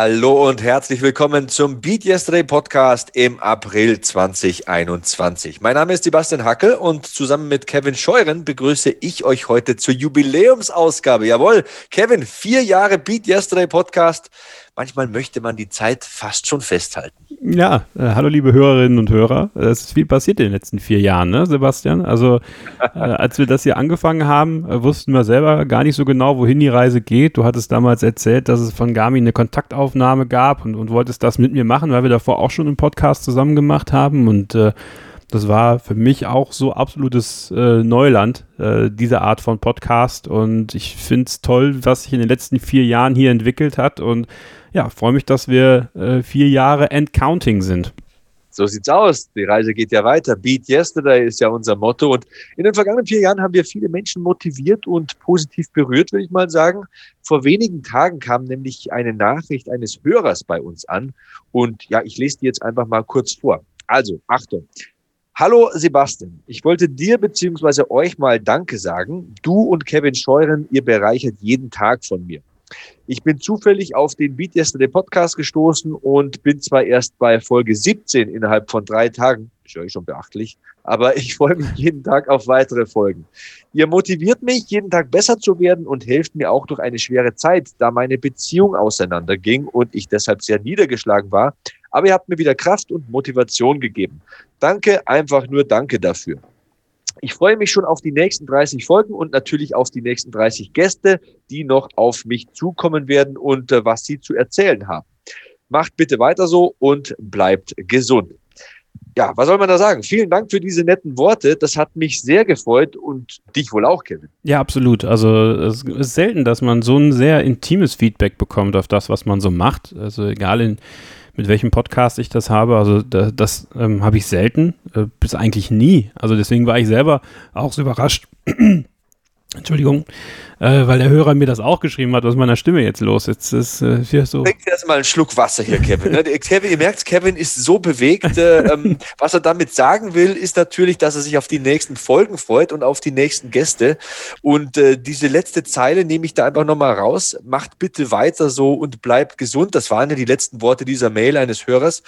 Hallo und herzlich willkommen zum Beat Yesterday Podcast im April 2021. Mein Name ist Sebastian Hackel und zusammen mit Kevin Scheuren begrüße ich euch heute zur Jubiläumsausgabe. Jawohl, Kevin, vier Jahre Beat Yesterday Podcast manchmal möchte man die Zeit fast schon festhalten. Ja, äh, hallo liebe Hörerinnen und Hörer. Es ist viel passiert in den letzten vier Jahren, ne, Sebastian? Also, äh, als wir das hier angefangen haben, äh, wussten wir selber gar nicht so genau, wohin die Reise geht. Du hattest damals erzählt, dass es von Garmin eine Kontaktaufnahme gab und, und wolltest das mit mir machen, weil wir davor auch schon einen Podcast zusammen gemacht haben und äh, das war für mich auch so absolutes äh, Neuland, äh, diese Art von Podcast. Und ich finde es toll, was sich in den letzten vier Jahren hier entwickelt hat. Und ja, freue mich, dass wir äh, vier Jahre and counting sind. So sieht's aus. Die Reise geht ja weiter. Beat Yesterday ist ja unser Motto. Und in den vergangenen vier Jahren haben wir viele Menschen motiviert und positiv berührt, würde ich mal sagen. Vor wenigen Tagen kam nämlich eine Nachricht eines Hörers bei uns an. Und ja, ich lese die jetzt einfach mal kurz vor. Also, Achtung. Hallo Sebastian, ich wollte dir beziehungsweise euch mal Danke sagen. Du und Kevin Scheuren, ihr bereichert jeden Tag von mir. Ich bin zufällig auf den Beat Yesterday Podcast gestoßen und bin zwar erst bei Folge 17 innerhalb von drei Tagen, ist ja schon beachtlich, aber ich freue mich jeden Tag auf weitere Folgen. Ihr motiviert mich, jeden Tag besser zu werden und helft mir auch durch eine schwere Zeit, da meine Beziehung auseinanderging und ich deshalb sehr niedergeschlagen war. Aber ihr habt mir wieder Kraft und Motivation gegeben. Danke, einfach nur danke dafür. Ich freue mich schon auf die nächsten 30 Folgen und natürlich auf die nächsten 30 Gäste, die noch auf mich zukommen werden und äh, was sie zu erzählen haben. Macht bitte weiter so und bleibt gesund. Ja, was soll man da sagen? Vielen Dank für diese netten Worte. Das hat mich sehr gefreut und dich wohl auch, Kevin. Ja, absolut. Also es ist selten, dass man so ein sehr intimes Feedback bekommt auf das, was man so macht. Also egal in mit welchem Podcast ich das habe. Also da, das ähm, habe ich selten, äh, bis eigentlich nie. Also deswegen war ich selber auch so überrascht. Entschuldigung, äh, weil der Hörer mir das auch geschrieben hat, was ist meiner Stimme jetzt los? Ist äh, hier so. Trink erstmal einen Schluck Wasser hier, Kevin. Ne? Kevin. Ihr merkt, Kevin ist so bewegt. Äh, ähm, was er damit sagen will, ist natürlich, dass er sich auf die nächsten Folgen freut und auf die nächsten Gäste. Und äh, diese letzte Zeile nehme ich da einfach nochmal raus. Macht bitte weiter so und bleibt gesund. Das waren ja die letzten Worte dieser Mail eines Hörers.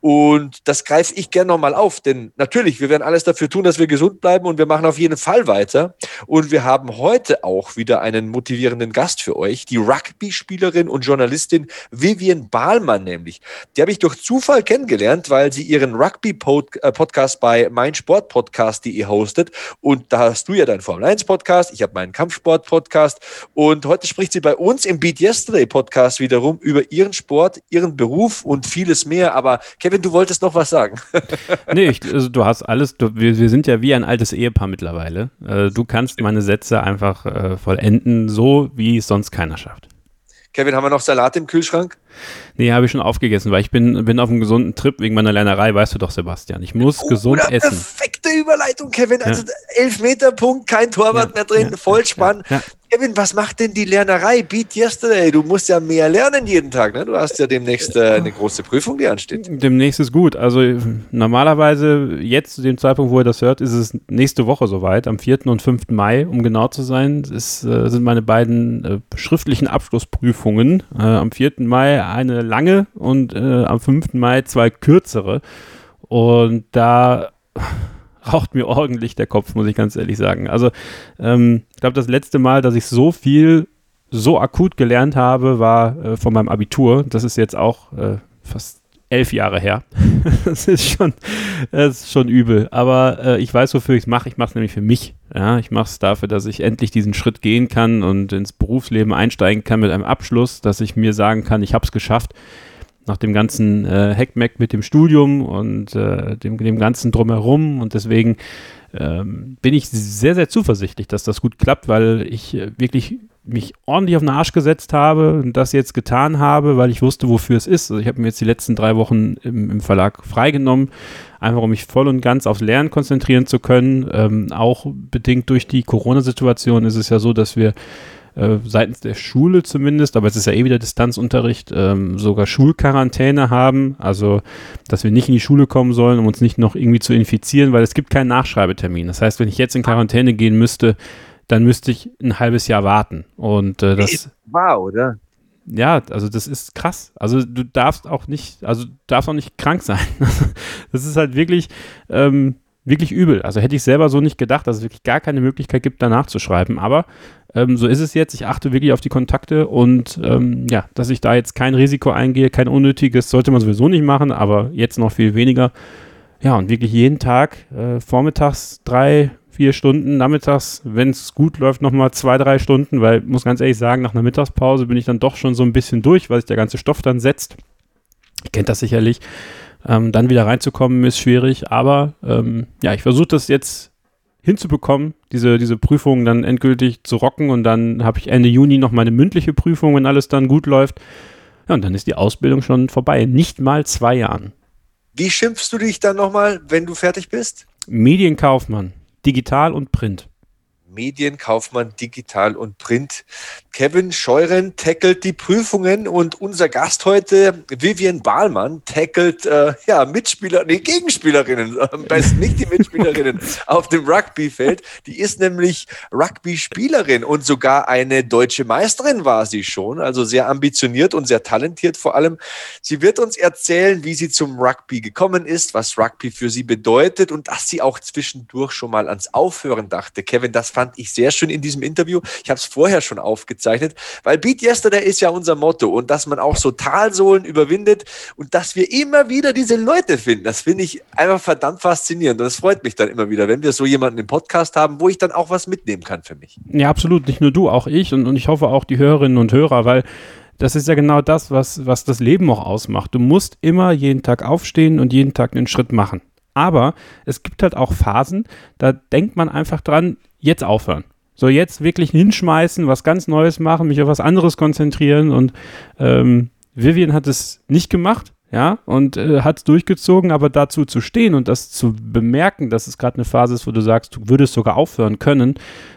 Und das greife ich gerne nochmal auf, denn natürlich, wir werden alles dafür tun, dass wir gesund bleiben und wir machen auf jeden Fall weiter. Und wir haben heute auch wieder einen motivierenden Gast für euch, die Rugby-Spielerin und Journalistin Vivian Bahlmann nämlich. Die habe ich durch Zufall kennengelernt, weil sie ihren Rugby-Podcast bei meinsportpodcast.de hostet und da hast du ja deinen Formel-1-Podcast, ich habe meinen Kampfsport-Podcast und heute spricht sie bei uns im Beat Yesterday Podcast wiederum über ihren Sport, ihren Beruf und vieles mehr. Aber Kevin, du wolltest noch was sagen. nee, ich, also du hast alles, du, wir, wir sind ja wie ein altes Ehepaar mittlerweile. Äh, du kannst meine Sätze einfach äh, voll enden so, wie es sonst keiner schafft. Kevin, haben wir noch Salat im Kühlschrank? Nee, habe ich schon aufgegessen, weil ich bin, bin auf einem gesunden Trip wegen meiner Lernerei, weißt du doch, Sebastian. Ich muss oh, gesund essen. Perfekte Überleitung, Kevin. Also ja. Elfmeterpunkt, kein Torwart ja, mehr drin, ja, voll spannend. Kevin, was macht denn die Lernerei? Beat yesterday. Du musst ja mehr lernen jeden Tag. Ne? Du hast ja demnächst äh, eine große Prüfung, die ansteht. Demnächst ist gut. Also normalerweise jetzt, zu dem Zeitpunkt, wo ihr das hört, ist es nächste Woche soweit. Am 4. und 5. Mai, um genau zu sein, ist, äh, sind meine beiden äh, schriftlichen Abschlussprüfungen. Äh, am 4. Mai eine lange und äh, am 5. Mai zwei kürzere. Und da raucht mir ordentlich der Kopf, muss ich ganz ehrlich sagen. Also, ähm, ich glaube, das letzte Mal, dass ich so viel so akut gelernt habe, war äh, von meinem Abitur. Das ist jetzt auch äh, fast elf Jahre her. das ist schon, das ist schon übel. Aber äh, ich weiß, wofür ich es mache. Ich mache es nämlich für mich. Ja, ich mache es dafür, dass ich endlich diesen Schritt gehen kann und ins Berufsleben einsteigen kann mit einem Abschluss, dass ich mir sagen kann, ich habe es geschafft nach dem ganzen äh, Hackmack mit dem Studium und äh, dem, dem ganzen Drumherum. Und deswegen ähm, bin ich sehr, sehr zuversichtlich, dass das gut klappt, weil ich äh, wirklich mich ordentlich auf den Arsch gesetzt habe und das jetzt getan habe, weil ich wusste, wofür es ist. Also ich habe mir jetzt die letzten drei Wochen im, im, Verlag freigenommen, einfach um mich voll und ganz aufs Lernen konzentrieren zu können. Ähm, auch bedingt durch die Corona-Situation ist es ja so, dass wir äh, seitens der Schule zumindest, aber es ist ja eh wieder Distanzunterricht, ähm, sogar Schulquarantäne haben, also dass wir nicht in die Schule kommen sollen, um uns nicht noch irgendwie zu infizieren, weil es gibt keinen Nachschreibetermin. Das heißt, wenn ich jetzt in Quarantäne gehen müsste, dann müsste ich ein halbes Jahr warten. Und äh, das war, oder? Ja, also das ist krass. Also du darfst auch nicht, also du darfst auch nicht krank sein. das ist halt wirklich, ähm, wirklich übel. Also hätte ich selber so nicht gedacht, dass es wirklich gar keine Möglichkeit gibt, danach zu schreiben. Aber ähm, so ist es jetzt. Ich achte wirklich auf die Kontakte und ähm, ja, dass ich da jetzt kein Risiko eingehe, kein unnötiges, sollte man sowieso nicht machen, aber jetzt noch viel weniger. Ja, und wirklich jeden Tag äh, vormittags drei, vier Stunden, nachmittags, wenn es gut läuft, nochmal zwei, drei Stunden, weil ich muss ganz ehrlich sagen, nach einer Mittagspause bin ich dann doch schon so ein bisschen durch, weil sich der ganze Stoff dann setzt. Ihr kennt das sicherlich. Ähm, dann wieder reinzukommen ist schwierig, aber ähm, ja, ich versuche das jetzt hinzubekommen, diese, diese Prüfungen dann endgültig zu rocken und dann habe ich Ende Juni noch meine mündliche Prüfung, wenn alles dann gut läuft. Ja, und dann ist die Ausbildung schon vorbei. Nicht mal zwei Jahren. Wie schimpfst du dich dann nochmal, wenn du fertig bist? Medienkaufmann, digital und Print. Medienkaufmann Digital und Print. Kevin Scheuren tackelt die Prüfungen und unser Gast heute, Vivian Bahlmann, tackelt äh, ja, Mitspieler, nee, Gegenspielerinnen, am besten nicht die Mitspielerinnen auf dem Rugbyfeld. Die ist nämlich Rugby-Spielerin und sogar eine deutsche Meisterin war sie schon, also sehr ambitioniert und sehr talentiert vor allem. Sie wird uns erzählen, wie sie zum Rugby gekommen ist, was Rugby für sie bedeutet und dass sie auch zwischendurch schon mal ans Aufhören dachte. Kevin, das fand ich sehr schön in diesem Interview. Ich habe es vorher schon aufgezeichnet, weil Beat Yesterday ist ja unser Motto und dass man auch so Talsohlen überwindet und dass wir immer wieder diese Leute finden, das finde ich einfach verdammt faszinierend und das freut mich dann immer wieder, wenn wir so jemanden im Podcast haben, wo ich dann auch was mitnehmen kann für mich. Ja, absolut, nicht nur du, auch ich und, und ich hoffe auch die Hörerinnen und Hörer, weil das ist ja genau das, was, was das Leben auch ausmacht. Du musst immer jeden Tag aufstehen und jeden Tag einen Schritt machen. Aber es gibt halt auch Phasen, da denkt man einfach dran, jetzt aufhören. So jetzt wirklich hinschmeißen, was ganz Neues machen, mich auf was anderes konzentrieren und ähm, Vivian hat es nicht gemacht ja, und äh, hat es durchgezogen, aber dazu zu stehen und das zu bemerken, dass es gerade eine Phase ist, wo du sagst, du würdest sogar aufhören können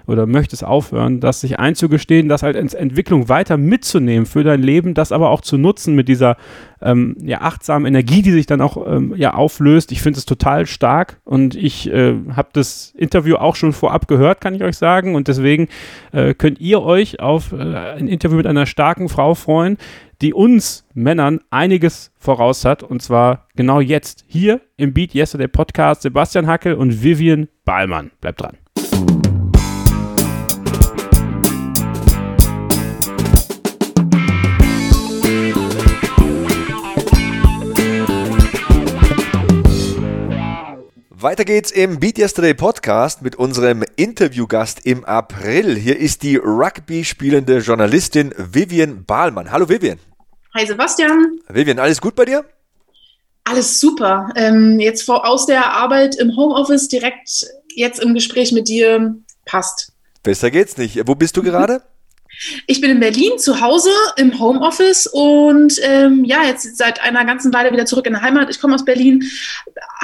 oder möchtest aufhören, das sich einzugestehen, das halt als Entwicklung weiter mitzunehmen für dein Leben, das aber auch zu nutzen mit dieser ähm, ja, achtsamen Energie, die sich dann auch ähm, ja, auflöst. Ich finde es total stark und ich äh, habe das Interview auch schon vorab gehört, kann ich euch sagen und deswegen äh, könnt ihr euch auf äh, ein Interview mit einer starken Frau freuen, die uns Männern einiges voraus hat. Und zwar genau jetzt hier im Beat Yesterday Podcast. Sebastian Hackel und Vivian Ballmann. Bleibt dran. Weiter geht's im Beat Yesterday Podcast mit unserem Interviewgast im April. Hier ist die Rugby spielende Journalistin Vivian Bahlmann. Hallo Vivian. Hi Sebastian. Vivian, alles gut bei dir? Alles super. Ähm, jetzt vor, aus der Arbeit im Homeoffice direkt jetzt im Gespräch mit dir passt. Besser geht's nicht. Wo bist du gerade? Ich bin in Berlin zu Hause im Homeoffice und ähm, ja, jetzt seit einer ganzen Weile wieder zurück in der Heimat. Ich komme aus Berlin,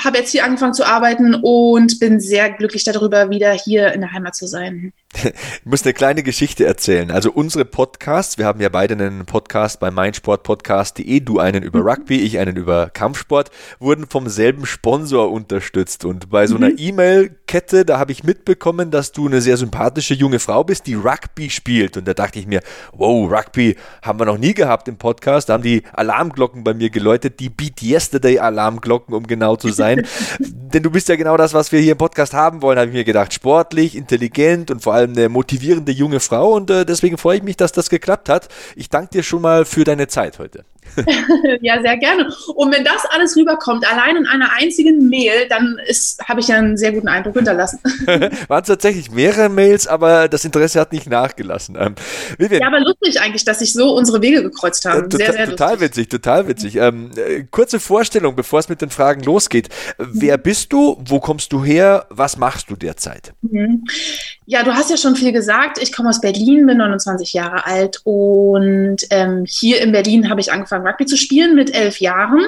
habe jetzt hier angefangen zu arbeiten und bin sehr glücklich darüber, wieder hier in der Heimat zu sein. Ich muss eine kleine Geschichte erzählen. Also unsere Podcasts, wir haben ja beide einen Podcast bei meinsportpodcast.de, du einen über mhm. Rugby, ich einen über Kampfsport, wurden vom selben Sponsor unterstützt. Und bei so einer mhm. E-Mail-Kette, da habe ich mitbekommen, dass du eine sehr sympathische junge Frau bist, die Rugby spielt. Und da dachte ich mir, wow, Rugby haben wir noch nie gehabt im Podcast. Da haben die Alarmglocken bei mir geläutet, die Beat Yesterday Alarmglocken, um genau zu sein. Denn du bist ja genau das, was wir hier im Podcast haben wollen, habe ich mir gedacht. Sportlich, intelligent und vor allem eine motivierende junge Frau. Und äh, deswegen freue ich mich, dass das geklappt hat. Ich danke dir schon mal für deine Zeit heute. ja, sehr gerne. Und wenn das alles rüberkommt, allein in einer einzigen Mail, dann habe ich ja einen sehr guten Eindruck hinterlassen. Waren es tatsächlich mehrere Mails, aber das Interesse hat nicht nachgelassen. Ähm, ja, aber lustig eigentlich, dass sich so unsere Wege gekreuzt haben. Äh, sehr, sehr total lustig. witzig, total witzig. Ähm, äh, kurze Vorstellung, bevor es mit den Fragen losgeht. Wer mhm. bist du? Wo kommst du her? Was machst du derzeit? Mhm. Ja, du hast ja schon viel gesagt. Ich komme aus Berlin, bin 29 Jahre alt und ähm, hier in Berlin habe ich angefangen angefangen, Rugby zu spielen mit elf Jahren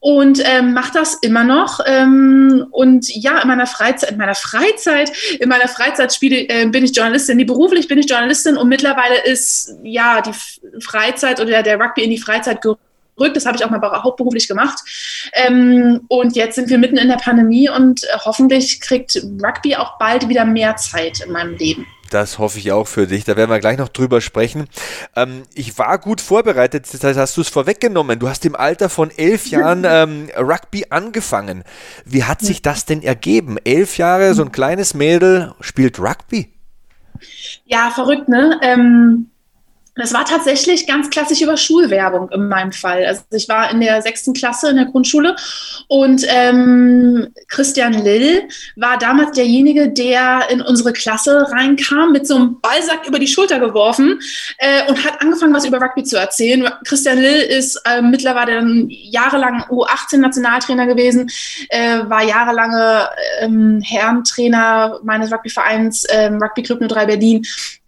und ähm, mache das immer noch. Ähm, und ja, in meiner Freizeit, in meiner Freizeit, in meiner Freizeit spiele, äh, bin ich Journalistin. Die beruflich bin ich Journalistin und mittlerweile ist ja die Freizeit oder der Rugby in die Freizeit gerückt. Das habe ich auch mal hauptberuflich gemacht. Ähm, und jetzt sind wir mitten in der Pandemie und äh, hoffentlich kriegt Rugby auch bald wieder mehr Zeit in meinem Leben. Das hoffe ich auch für dich. Da werden wir gleich noch drüber sprechen. Ähm, ich war gut vorbereitet, das heißt, hast du es vorweggenommen. Du hast im Alter von elf Jahren ähm, Rugby angefangen. Wie hat sich das denn ergeben? Elf Jahre, so ein kleines Mädel spielt Rugby? Ja, verrückt, ne? Ähm, das war tatsächlich ganz klassisch über Schulwerbung in meinem Fall. Also ich war in der sechsten Klasse in der Grundschule und ähm, Christian Lill war damals derjenige, der in unsere Klasse reinkam, mit so einem Ballsack über die Schulter geworfen äh, und hat angefangen, was über Rugby zu erzählen. Christian Lill ist äh, mittlerweile jahrelang U18-Nationaltrainer gewesen, äh, war jahrelange ähm, Herrentrainer meines Rugbyvereins ähm, Rugby Club 03 Berlin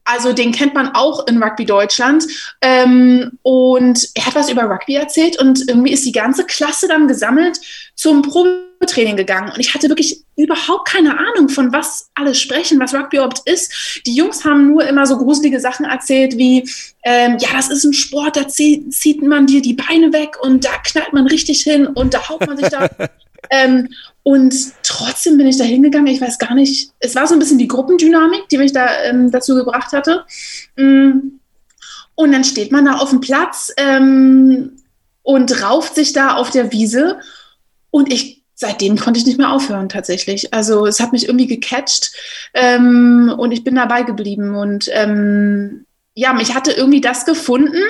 also den kennt man auch in Rugby Deutschland. Ähm, und er hat was über Rugby erzählt und irgendwie ist die ganze Klasse dann gesammelt zum Probetraining gegangen. Und ich hatte wirklich überhaupt keine Ahnung, von was alles sprechen, was Rugby überhaupt ist. Die Jungs haben nur immer so gruselige Sachen erzählt wie, ähm, ja, das ist ein Sport, da zieht man dir die Beine weg und da knallt man richtig hin und da haut man sich da. ähm, und trotzdem bin ich da hingegangen. Ich weiß gar nicht, es war so ein bisschen die Gruppendynamik, die mich da ähm, dazu gebracht hatte. Mm. Und dann steht man da auf dem Platz ähm, und rauft sich da auf der Wiese. Und ich, seitdem konnte ich nicht mehr aufhören tatsächlich. Also es hat mich irgendwie gecatcht ähm, und ich bin dabei geblieben. Und ähm, ja, mich hatte irgendwie das gefunden,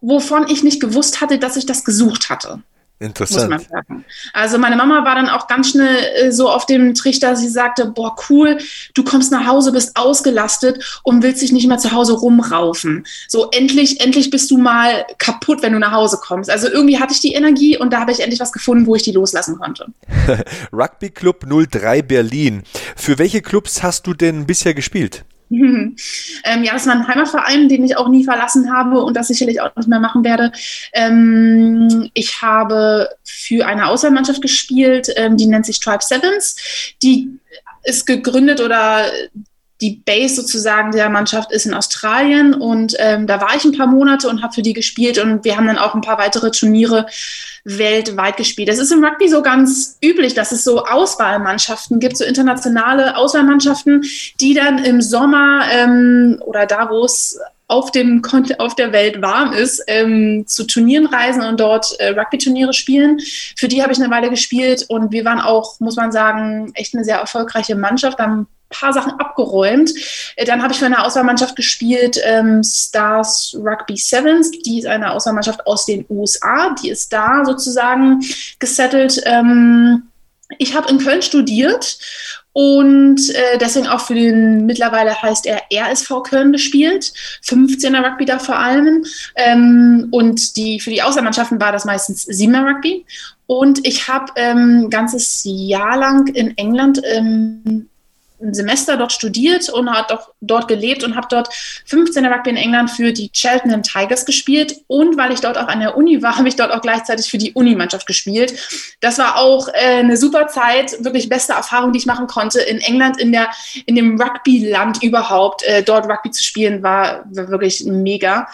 wovon ich nicht gewusst hatte, dass ich das gesucht hatte. Interessant. Also meine Mama war dann auch ganz schnell äh, so auf dem Trichter, sie sagte, boah, cool, du kommst nach Hause, bist ausgelastet und willst dich nicht mehr zu Hause rumraufen. So, endlich, endlich bist du mal kaputt, wenn du nach Hause kommst. Also irgendwie hatte ich die Energie und da habe ich endlich was gefunden, wo ich die loslassen konnte. Rugby Club 03 Berlin. Für welche Clubs hast du denn bisher gespielt? ähm, ja, das war ein Heimatverein, den ich auch nie verlassen habe und das sicherlich auch nicht mehr machen werde. Ähm, ich habe für eine Auswahlmannschaft gespielt, ähm, die nennt sich Tribe Sevens. Die ist gegründet oder die Base sozusagen der Mannschaft ist in Australien und ähm, da war ich ein paar Monate und habe für die gespielt und wir haben dann auch ein paar weitere Turniere weltweit gespielt. Es ist im Rugby so ganz üblich, dass es so Auswahlmannschaften gibt, so internationale Auswahlmannschaften, die dann im Sommer ähm, oder da, wo es auf, dem, auf der Welt warm ist, ähm, zu Turnieren reisen und dort äh, Rugby-Turniere spielen. Für die habe ich eine Weile gespielt und wir waren auch, muss man sagen, echt eine sehr erfolgreiche Mannschaft, haben paar Sachen abgeräumt. Äh, dann habe ich für eine Auswahlmannschaft gespielt, ähm, Stars Rugby Sevens. Die ist eine Auswahlmannschaft aus den USA. Die ist da sozusagen gesettelt. Ähm, ich habe in Köln studiert und äh, deswegen auch für den, mittlerweile heißt er RSV Köln gespielt, 15er Rugby da vor allem. Ähm, und die, für die Auswahlmannschaften war das meistens 7er Rugby. Und ich habe ähm, ein ganzes Jahr lang in England ähm, ein Semester dort studiert und hat auch dort gelebt und habe dort 15 Rugby in England für die Cheltenham Tigers gespielt. Und weil ich dort auch an der Uni war, habe ich dort auch gleichzeitig für die Unimannschaft gespielt. Das war auch äh, eine super Zeit, wirklich beste Erfahrung, die ich machen konnte. In England, in, der, in dem Rugby-Land überhaupt, äh, dort Rugby zu spielen, war, war wirklich mega.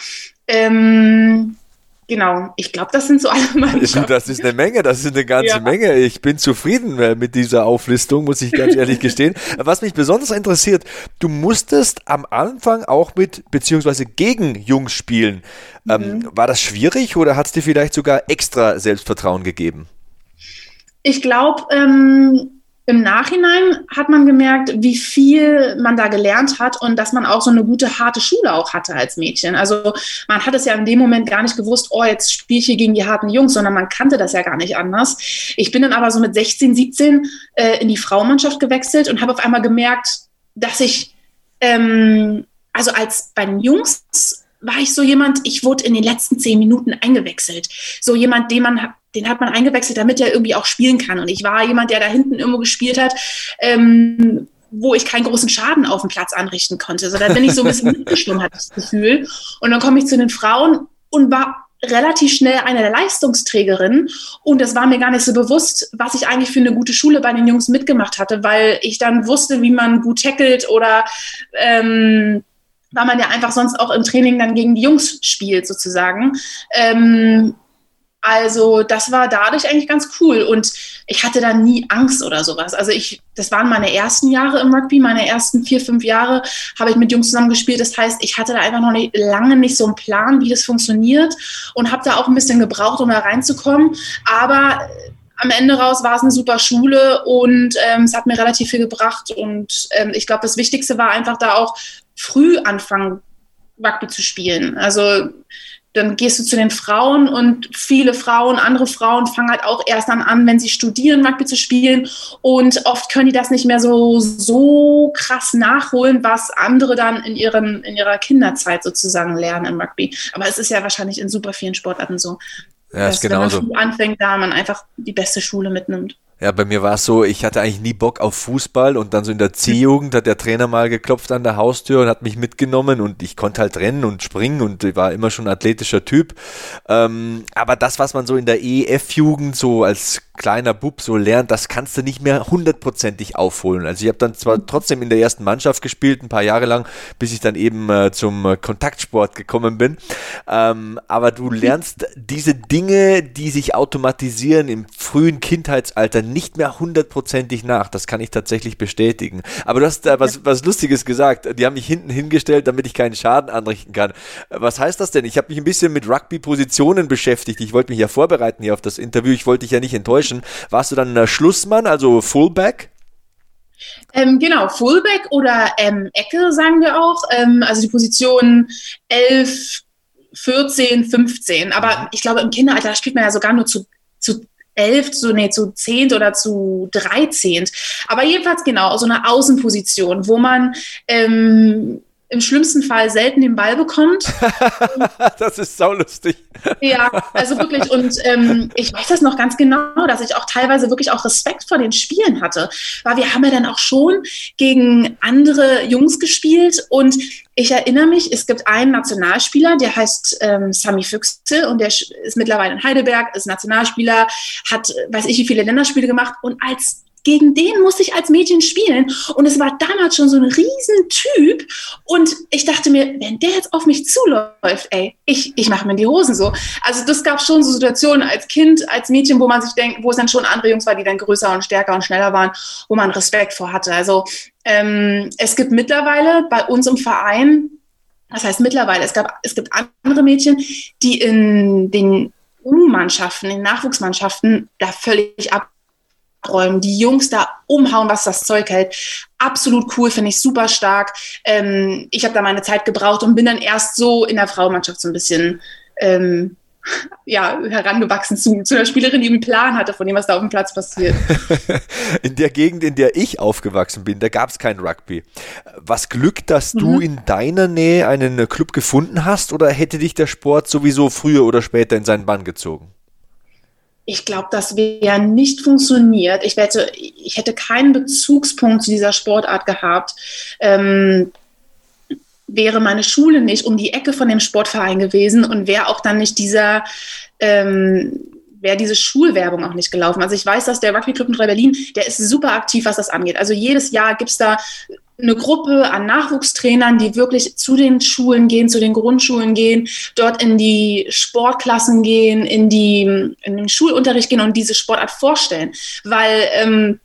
Ähm, Genau, ich glaube, das sind so alle Mannschaften. Das ist eine Menge, das ist eine ganze ja. Menge. Ich bin zufrieden äh, mit dieser Auflistung, muss ich ganz ehrlich gestehen. Was mich besonders interessiert, du musstest am Anfang auch mit, beziehungsweise gegen Jungs spielen. Ähm, mhm. Ähm, war das schwierig oder hat es dir vielleicht sogar extra Selbstvertrauen gegeben? Ich glaube, ähm, im Nachhinein hat man gemerkt, wie viel man da gelernt hat und dass man auch so eine gute, harte Schule auch hatte als Mädchen. Also man hat es ja in dem Moment gar nicht gewusst, oh, jetzt spiele ich hier gegen die harten Jungs, sondern man kannte das ja gar nicht anders. Ich bin dann aber so mit 16, 17 äh, in die Frauenmannschaft gewechselt und habe auf einmal gemerkt, dass ich, ähm, also als bei den Jungs war ich so jemand, ich wurde in den letzten zehn Minuten eingewechselt. So jemand, den man den hat man eingewechselt, damit er irgendwie auch spielen kann. Und ich war jemand, der da hinten irgendwo gespielt hat, ähm, wo ich keinen großen Schaden auf dem Platz anrichten konnte. So, da bin ich so ein bisschen mitgeschwommen, hatte ich das Gefühl. Und dann komme ich zu den Frauen und war relativ schnell eine der Leistungsträgerinnen und es war mir gar nicht so bewusst, was ich eigentlich für eine gute Schule bei den Jungs mitgemacht hatte, weil ich dann wusste, wie man gut tackelt oder ähm, weil man ja einfach sonst auch im Training dann gegen die Jungs spielt sozusagen. Ähm, also das war dadurch eigentlich ganz cool und ich hatte da nie Angst oder sowas. Also ich, das waren meine ersten Jahre im Rugby, meine ersten vier, fünf Jahre habe ich mit Jungs zusammen gespielt. Das heißt, ich hatte da einfach noch nicht, lange nicht so einen Plan, wie das funktioniert und habe da auch ein bisschen gebraucht, um da reinzukommen. Aber äh, am Ende raus war es eine super Schule und ähm, es hat mir relativ viel gebracht. Und ähm, ich glaube, das Wichtigste war einfach da auch früh anfangen, Rugby zu spielen. Also dann gehst du zu den Frauen und viele Frauen, andere Frauen fangen halt auch erst dann an, wenn sie studieren, Rugby zu spielen. Und oft können die das nicht mehr so, so krass nachholen, was andere dann in, ihren, in ihrer Kinderzeit sozusagen lernen im Rugby. Aber es ist ja wahrscheinlich in super vielen Sportarten so. Ja, ist genauso. Wenn man anfängt, da man einfach die beste Schule mitnimmt. Ja, bei mir war es so, ich hatte eigentlich nie Bock auf Fußball und dann so in der C-Jugend hat der Trainer mal geklopft an der Haustür und hat mich mitgenommen und ich konnte halt rennen und springen und war immer schon ein athletischer Typ. Ähm, aber das, was man so in der EF-Jugend so als kleiner Bub so lernt, das kannst du nicht mehr hundertprozentig aufholen. Also ich habe dann zwar trotzdem in der ersten Mannschaft gespielt, ein paar Jahre lang, bis ich dann eben äh, zum Kontaktsport gekommen bin. Ähm, aber du lernst diese Dinge, die sich automatisieren im frühen Kindheitsalter nicht mehr hundertprozentig nach. Das kann ich tatsächlich bestätigen. Aber du hast äh, was, was Lustiges gesagt. Die haben mich hinten hingestellt, damit ich keinen Schaden anrichten kann. Was heißt das denn? Ich habe mich ein bisschen mit Rugby-Positionen beschäftigt. Ich wollte mich ja vorbereiten hier auf das Interview. Ich wollte dich ja nicht enttäuschen. Warst du dann Schlussmann, also Fullback? Ähm, genau, Fullback oder ähm, Ecke sagen wir auch. Ähm, also die Positionen 11, 14, 15. Aber mhm. ich glaube, im Kinderalter spielt man ja sogar nur zu, zu elf, so, nee, zu zehnt oder zu dreizehnt. Aber jedenfalls genau, so eine Außenposition, wo man ähm, im schlimmsten Fall selten den Ball bekommt. das ist saulustig. Ja, also wirklich. Und ähm, ich weiß das noch ganz genau, dass ich auch teilweise wirklich auch Respekt vor den Spielen hatte. Weil wir haben ja dann auch schon gegen andere Jungs gespielt und ich erinnere mich, es gibt einen Nationalspieler, der heißt ähm, Sami Füchse und der ist mittlerweile in Heidelberg, ist Nationalspieler, hat weiß ich wie viele Länderspiele gemacht und als gegen den musste ich als Mädchen spielen. Und es war damals schon so ein Riesentyp. Und ich dachte mir, wenn der jetzt auf mich zuläuft, ey, ich, ich mache mir die Hosen so. Also das gab schon so Situationen als Kind, als Mädchen, wo man sich denkt, wo es dann schon andere Jungs war, die dann größer und stärker und schneller waren, wo man Respekt vor hatte. Also ähm, es gibt mittlerweile bei uns im Verein, das heißt mittlerweile, es, gab, es gibt andere Mädchen, die in den U-Mannschaften, in Nachwuchsmannschaften da völlig ab abräumen, die Jungs da umhauen, was das Zeug hält. Absolut cool, finde ich super stark. Ähm, ich habe da meine Zeit gebraucht und bin dann erst so in der Frauenmannschaft so ein bisschen ähm, ja, herangewachsen zu, zu einer Spielerin, die einen Plan hatte von dem, was da auf dem Platz passiert. in der Gegend, in der ich aufgewachsen bin, da gab es kein Rugby. Was Glück, dass mhm. du in deiner Nähe einen Club gefunden hast oder hätte dich der Sport sowieso früher oder später in seinen Bann gezogen? Ich glaube, das wäre nicht funktioniert. Ich, hätte, ich hätte keinen Bezugspunkt zu dieser Sportart gehabt. Ähm, wäre meine Schule nicht um die Ecke von dem Sportverein gewesen und wäre auch dann nicht dieser, ähm, wäre diese Schulwerbung auch nicht gelaufen. Also ich weiß, dass der Rugby Club in Berlin, der ist super aktiv, was das angeht. Also jedes Jahr gibt es da eine Gruppe an Nachwuchstrainern, die wirklich zu den Schulen gehen, zu den Grundschulen gehen, dort in die Sportklassen gehen, in, die, in den Schulunterricht gehen und diese Sportart vorstellen. Weil ähm,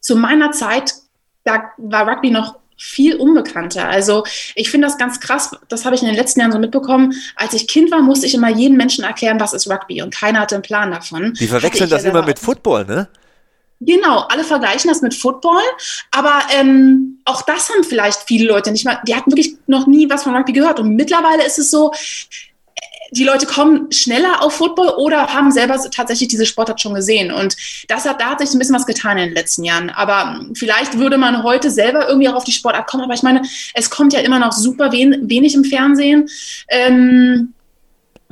zu meiner Zeit, da war Rugby noch viel unbekannter. Also ich finde das ganz krass, das habe ich in den letzten Jahren so mitbekommen. Als ich Kind war, musste ich immer jedem Menschen erklären, was ist Rugby und keiner hatte einen Plan davon. Die verwechseln das immer mit Football, ne? Genau, alle vergleichen das mit Football, aber ähm, auch das haben vielleicht viele Leute nicht mal, die hatten wirklich noch nie was von Rugby gehört. Und mittlerweile ist es so, die Leute kommen schneller auf Football oder haben selber tatsächlich diese Sportart schon gesehen. Und das hat, da hat sich ein bisschen was getan in den letzten Jahren. Aber vielleicht würde man heute selber irgendwie auch auf die Sportart kommen. Aber ich meine, es kommt ja immer noch super wen, wenig im Fernsehen. Ähm,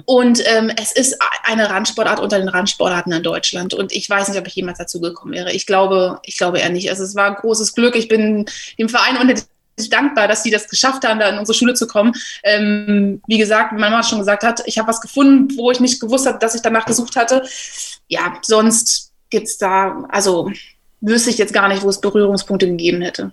und ähm, es ist eine Randsportart unter den Randsportarten in Deutschland. Und ich weiß nicht, ob ich jemals dazu gekommen wäre. Ich glaube, ich glaube eher nicht. Also es war ein großes Glück. Ich bin dem Verein unter dankbar, dass die das geschafft haben, da in unsere Schule zu kommen. Ähm, wie gesagt, wie meine Mama schon gesagt hat, ich habe was gefunden, wo ich nicht gewusst habe, dass ich danach gesucht hatte. Ja, sonst gibt es da, also wüsste ich jetzt gar nicht, wo es Berührungspunkte gegeben hätte.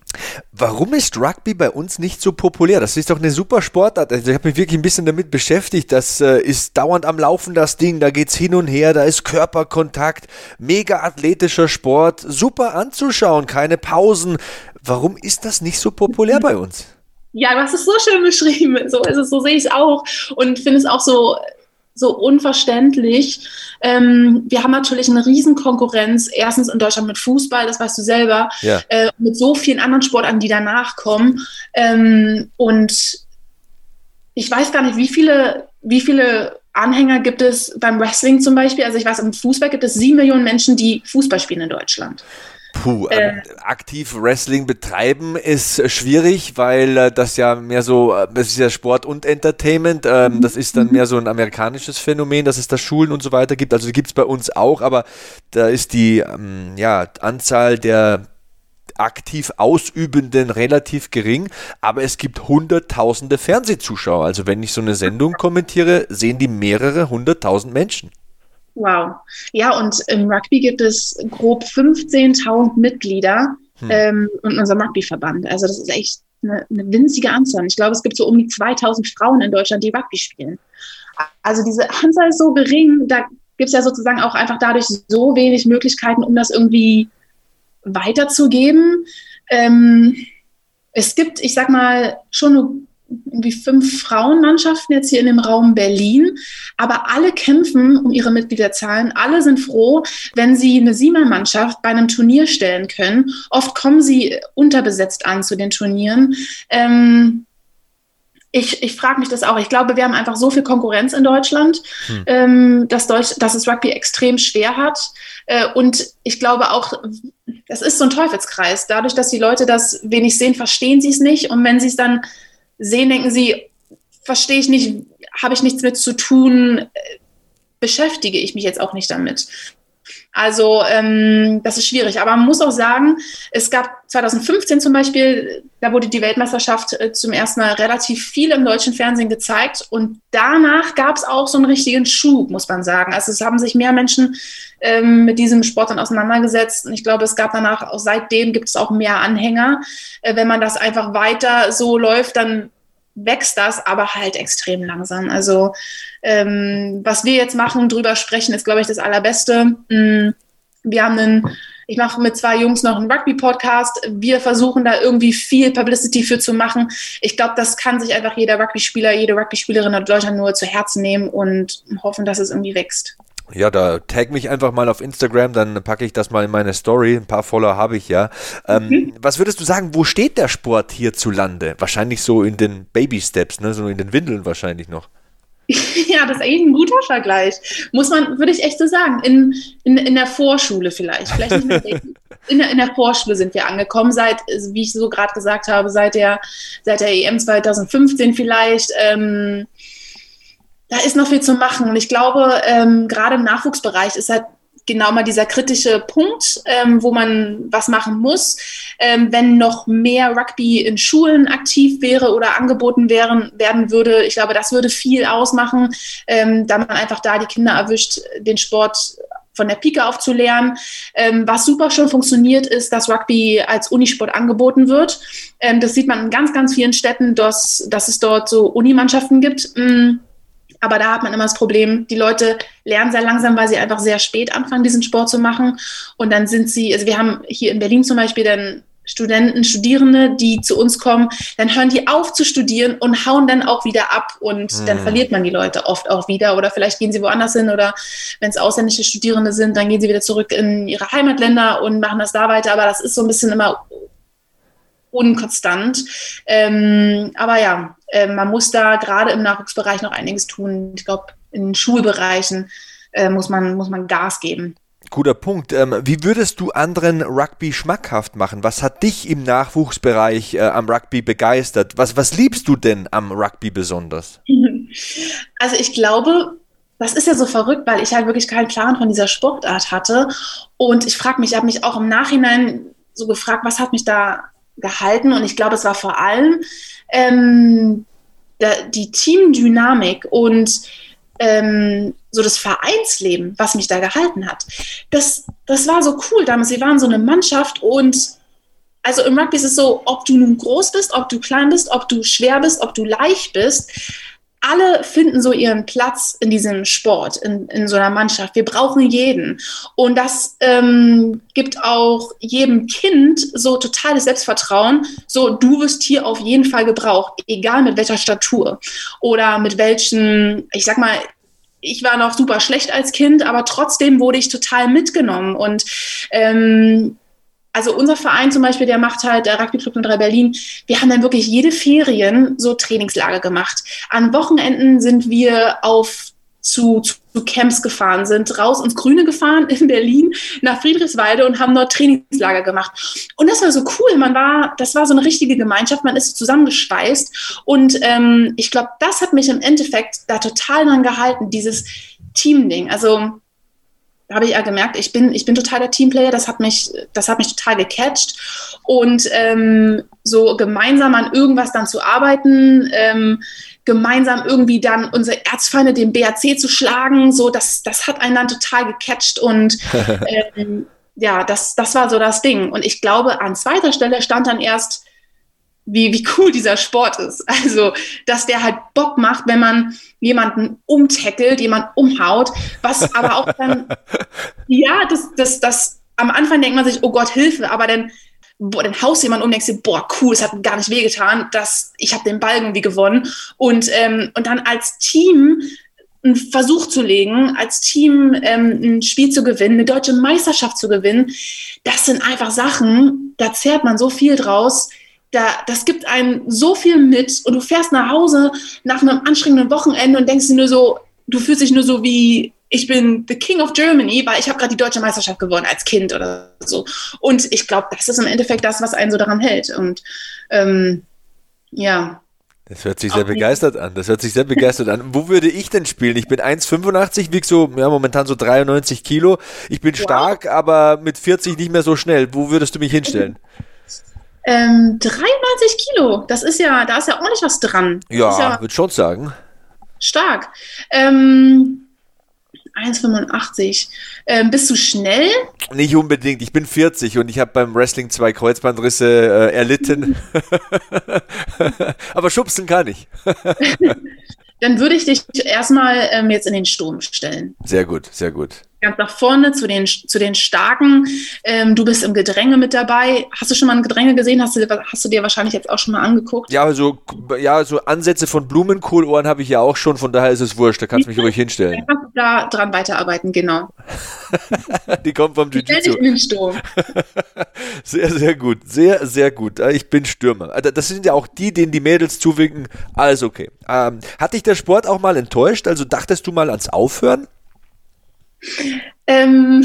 Warum ist Rugby bei uns nicht so populär? Das ist doch eine super Sportart. Also ich habe mich wirklich ein bisschen damit beschäftigt. Das äh, ist dauernd am Laufen, das Ding. Da geht es hin und her, da ist Körperkontakt, mega athletischer Sport, super anzuschauen, keine Pausen. Warum ist das nicht so populär bei uns? Ja, du hast es so schön beschrieben. So ist es, so sehe ich es auch. Und finde es auch so so unverständlich. Ähm, wir haben natürlich eine Riesenkonkurrenz, erstens in Deutschland mit Fußball, das weißt du selber, ja. äh, mit so vielen anderen Sportarten, die danach kommen. Ähm, und ich weiß gar nicht, wie viele, wie viele Anhänger gibt es beim Wrestling zum Beispiel. Also ich weiß, im Fußball gibt es sieben Millionen Menschen, die Fußball spielen in Deutschland. Puh, äh, aktiv Wrestling betreiben ist schwierig, weil äh, das ja mehr so, äh, das ist ja Sport und Entertainment, ähm, das ist dann mehr so ein amerikanisches Phänomen, dass es da Schulen und so weiter gibt. Also die gibt es bei uns auch, aber da ist die ähm, ja, Anzahl der aktiv Ausübenden relativ gering, aber es gibt hunderttausende Fernsehzuschauer. Also wenn ich so eine Sendung kommentiere, sehen die mehrere hunderttausend Menschen. Wow. Ja, und im Rugby gibt es grob 15.000 Mitglieder hm. ähm, in unserem Rugbyverband. Also das ist echt eine, eine, winzige Anzahl. Ich glaube, es gibt so um die 2.000 Frauen in Deutschland, die Rugby spielen. Also diese Anzahl ist so gering, da gibt es ja sozusagen auch einfach dadurch so wenig Möglichkeiten, um das irgendwie weiterzugeben. Ähm, es gibt, ich sag mal, schon irgendwie fünf Frauenmannschaften jetzt hier in dem Raum Berlin, aber alle kämpfen um ihre Mitgliederzahlen. Alle sind froh, wenn sie eine Siemer-Mannschaft bei einem Turnier stellen können. Oft kommen sie unterbesetzt an zu den Turnieren. Ähm, ich, ich frage mich das auch. Ich glaube, wir haben einfach so viel Konkurrenz in Deutschland, hm. ähm, dass, Deutsch, dass es Rugby extrem schwer hat. Äh, und ich glaube auch, das ist so ein Teufelskreis. Dadurch, dass die Leute das wenig sehen, verstehen sie es nicht. Und wenn sie es dann sehen, denken sie, verstehe ich nicht, habe ich nichts mit zu tun, beschäftige ich mich jetzt auch nicht damit. Also ähm, das ist schwierig. Aber man muss auch sagen, es gab 2015 zum Beispiel, da wurde die Weltmeisterschaft äh, zum ersten Mal relativ viel im deutschen Fernsehen gezeigt. Und danach gab es auch so einen richtigen Schub, muss man sagen. Also es haben sich mehr Menschen ähm, mit diesem Sport dann auseinandergesetzt. Und ich glaube, es gab danach, auch seitdem gibt es auch mehr Anhänger. Äh, wenn man das einfach weiter so läuft, dann wächst das, aber halt extrem langsam. Also ähm, was wir jetzt machen, drüber sprechen, ist, glaube ich, das Allerbeste. Mm, wir haben einen, ich mache mit zwei Jungs noch einen Rugby-Podcast. Wir versuchen da irgendwie viel Publicity für zu machen. Ich glaube, das kann sich einfach jeder Rugby-Spieler, jede Rugby-Spielerin in Deutschland nur zu Herzen nehmen und hoffen, dass es irgendwie wächst. Ja, da tag mich einfach mal auf Instagram, dann packe ich das mal in meine Story. Ein paar Follower habe ich ja. Ähm, mhm. Was würdest du sagen, wo steht der Sport hierzulande? Wahrscheinlich so in den Baby Steps, ne? so in den Windeln wahrscheinlich noch. Ja, das ist eigentlich ein guter Vergleich. Muss man, würde ich echt so sagen. In, in, in der Vorschule vielleicht. Vielleicht nicht in, der, in der Vorschule sind wir angekommen, seit, wie ich so gerade gesagt habe, seit der, seit der EM 2015 vielleicht. Ähm, da ist noch viel zu machen. Und ich glaube, ähm, gerade im Nachwuchsbereich ist halt genau mal dieser kritische Punkt, ähm, wo man was machen muss. Ähm, wenn noch mehr Rugby in Schulen aktiv wäre oder angeboten wären, werden würde, ich glaube, das würde viel ausmachen, ähm, da man einfach da die Kinder erwischt, den Sport von der Pike auf. Ähm, was super schon funktioniert, ist, dass Rugby als Unisport angeboten wird. Ähm, das sieht man in ganz, ganz vielen Städten, dass, dass es dort so Unimannschaften gibt. Mm aber da hat man immer das Problem, die Leute lernen sehr langsam, weil sie einfach sehr spät anfangen, diesen Sport zu machen. Und dann sind sie, also wir haben hier in Berlin zum Beispiel dann Studenten, Studierende, die zu uns kommen, dann hören die auf zu studieren und hauen dann auch wieder ab und mhm. dann verliert man die Leute oft auch wieder oder vielleicht gehen sie woanders hin oder wenn es ausländische Studierende sind, dann gehen sie wieder zurück in ihre Heimatländer und machen das da weiter, aber das ist so ein bisschen immer unkonstant. Ähm, aber ja, äh, man muss da gerade im Nachwuchsbereich noch einiges tun. Ich glaube, in Schulbereichen äh, muss, man, muss man Gas geben. Guter Punkt. Ähm, wie würdest du anderen Rugby schmackhaft machen? Was hat dich im Nachwuchsbereich äh, am Rugby begeistert? Was, was liebst du denn am Rugby besonders? Also ich glaube, das ist ja so verrückt, weil ich halt wirklich keinen Plan von dieser Sportart hatte. Und ich frage mich, ich habe mich auch im Nachhinein so gefragt, was hat mich da gehalten und ich glaube, es war vor allem ähm, die Teamdynamik und ähm, so das Vereinsleben, was mich da gehalten hat. Das, das war so cool damals. Wir waren so eine Mannschaft und also im Rugby ist es so, ob du nun groß bist, ob du klein bist, ob du schwer bist, ob du leicht bist, alle finden so ihren Platz in diesem Sport, in, in so einer Mannschaft. Wir brauchen jeden. Und das ähm, gibt auch jedem Kind so totales Selbstvertrauen. So, du wirst hier auf jeden Fall gebraucht, egal mit welcher Statur oder mit welchen, ich sag mal, ich war noch super schlecht als Kind, aber trotzdem wurde ich total mitgenommen. Und ähm, also unser Verein zum Beispiel, der macht halt, der Rugby Club 03 Berlin, wir haben dann wirklich jede Ferien so Trainingslager gemacht. An Wochenenden sind wir auf zu, zu Camps gefahren, sind raus ins Grüne gefahren in Berlin nach Friedrichswalde und haben dort Trainingslager gemacht. Und das war so cool. Man war, das war so eine richtige Gemeinschaft. Man ist zusammengeschweißt. Und ähm, ich glaube, das hat mich im Endeffekt da total dran gehalten, dieses Team-Ding. Also habe ich ja gemerkt, ich bin, ich bin total der Teamplayer, das hat mich, das hat mich total gecatcht. Und ähm, so gemeinsam an irgendwas dann zu arbeiten, ähm, gemeinsam irgendwie dann unsere Erzfeinde, den BAC zu schlagen, so das, das hat einen dann total gecatcht und ähm, ja, das, das war so das Ding. Und ich glaube, an zweiter Stelle stand dann erst wie, wie cool dieser Sport ist. Also, dass der halt Bock macht, wenn man jemanden umtackelt, jemanden umhaut, was aber auch dann, ja, das, das, das, am Anfang denkt man sich, oh Gott, Hilfe, aber dann, boah, dann haust jemand um, denkst du, boah, cool, es hat gar nicht wehgetan, dass ich habe den Ball irgendwie gewonnen. Und, ähm, und dann als Team einen Versuch zu legen, als Team ähm, ein Spiel zu gewinnen, eine deutsche Meisterschaft zu gewinnen, das sind einfach Sachen, da zehrt man so viel draus da, das gibt einen so viel mit und du fährst nach Hause nach einem anstrengenden Wochenende und denkst dir nur so, du fühlst dich nur so wie, ich bin the King of Germany, weil ich habe gerade die deutsche Meisterschaft gewonnen als Kind oder so. Und ich glaube, das ist im Endeffekt das, was einen so daran hält. Und ähm, ja. Das hört sich sehr begeistert an. Das hört sich sehr begeistert an. Wo würde ich denn spielen? Ich bin 1,85, wiege so, ja, momentan so 93 Kilo. Ich bin wow. stark, aber mit 40 nicht mehr so schnell. Wo würdest du mich hinstellen? Ähm, 93 Kilo, das ist ja, da ist ja ordentlich was dran. Ja, ja würde schon sagen. Stark. Ähm, 1,85. Ähm, bist du schnell? Nicht unbedingt. Ich bin 40 und ich habe beim Wrestling zwei Kreuzbandrisse äh, erlitten. Aber schubsen kann ich. Dann würde ich dich erstmal ähm, jetzt in den Sturm stellen. Sehr gut, sehr gut ganz nach vorne zu den, zu den Starken. Ähm, du bist im Gedränge mit dabei. Hast du schon mal ein Gedränge gesehen? Hast du, hast du dir wahrscheinlich jetzt auch schon mal angeguckt? Ja, so, ja, so Ansätze von Blumenkohlohren habe ich ja auch schon, von daher ist es wurscht, da kannst du mich ruhig hinstellen. Dann kannst du da dran weiterarbeiten, genau. Die kommt vom Jiu-Jitsu. sehr, sehr gut, sehr, sehr gut. Äh, ich bin Stürmer. Äh, das sind ja auch die, denen die Mädels zuwinken, alles okay. Ähm, hat dich der Sport auch mal enttäuscht? Also dachtest du mal ans Aufhören? Ähm,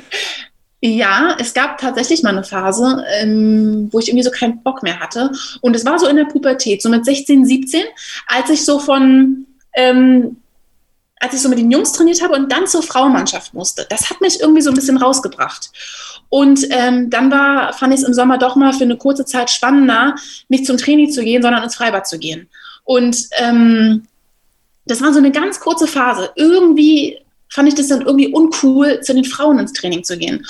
ja, es gab tatsächlich mal eine Phase, ähm, wo ich irgendwie so keinen Bock mehr hatte. Und es war so in der Pubertät, so mit 16, 17, als ich so von, ähm, als ich so mit den Jungs trainiert habe und dann zur Frauenmannschaft musste. Das hat mich irgendwie so ein bisschen rausgebracht. Und ähm, dann war, fand ich es im Sommer doch mal für eine kurze Zeit spannender, nicht zum Training zu gehen, sondern ins Freibad zu gehen. Und ähm, das war so eine ganz kurze Phase. Irgendwie fand ich das dann irgendwie uncool, zu den Frauen ins Training zu gehen.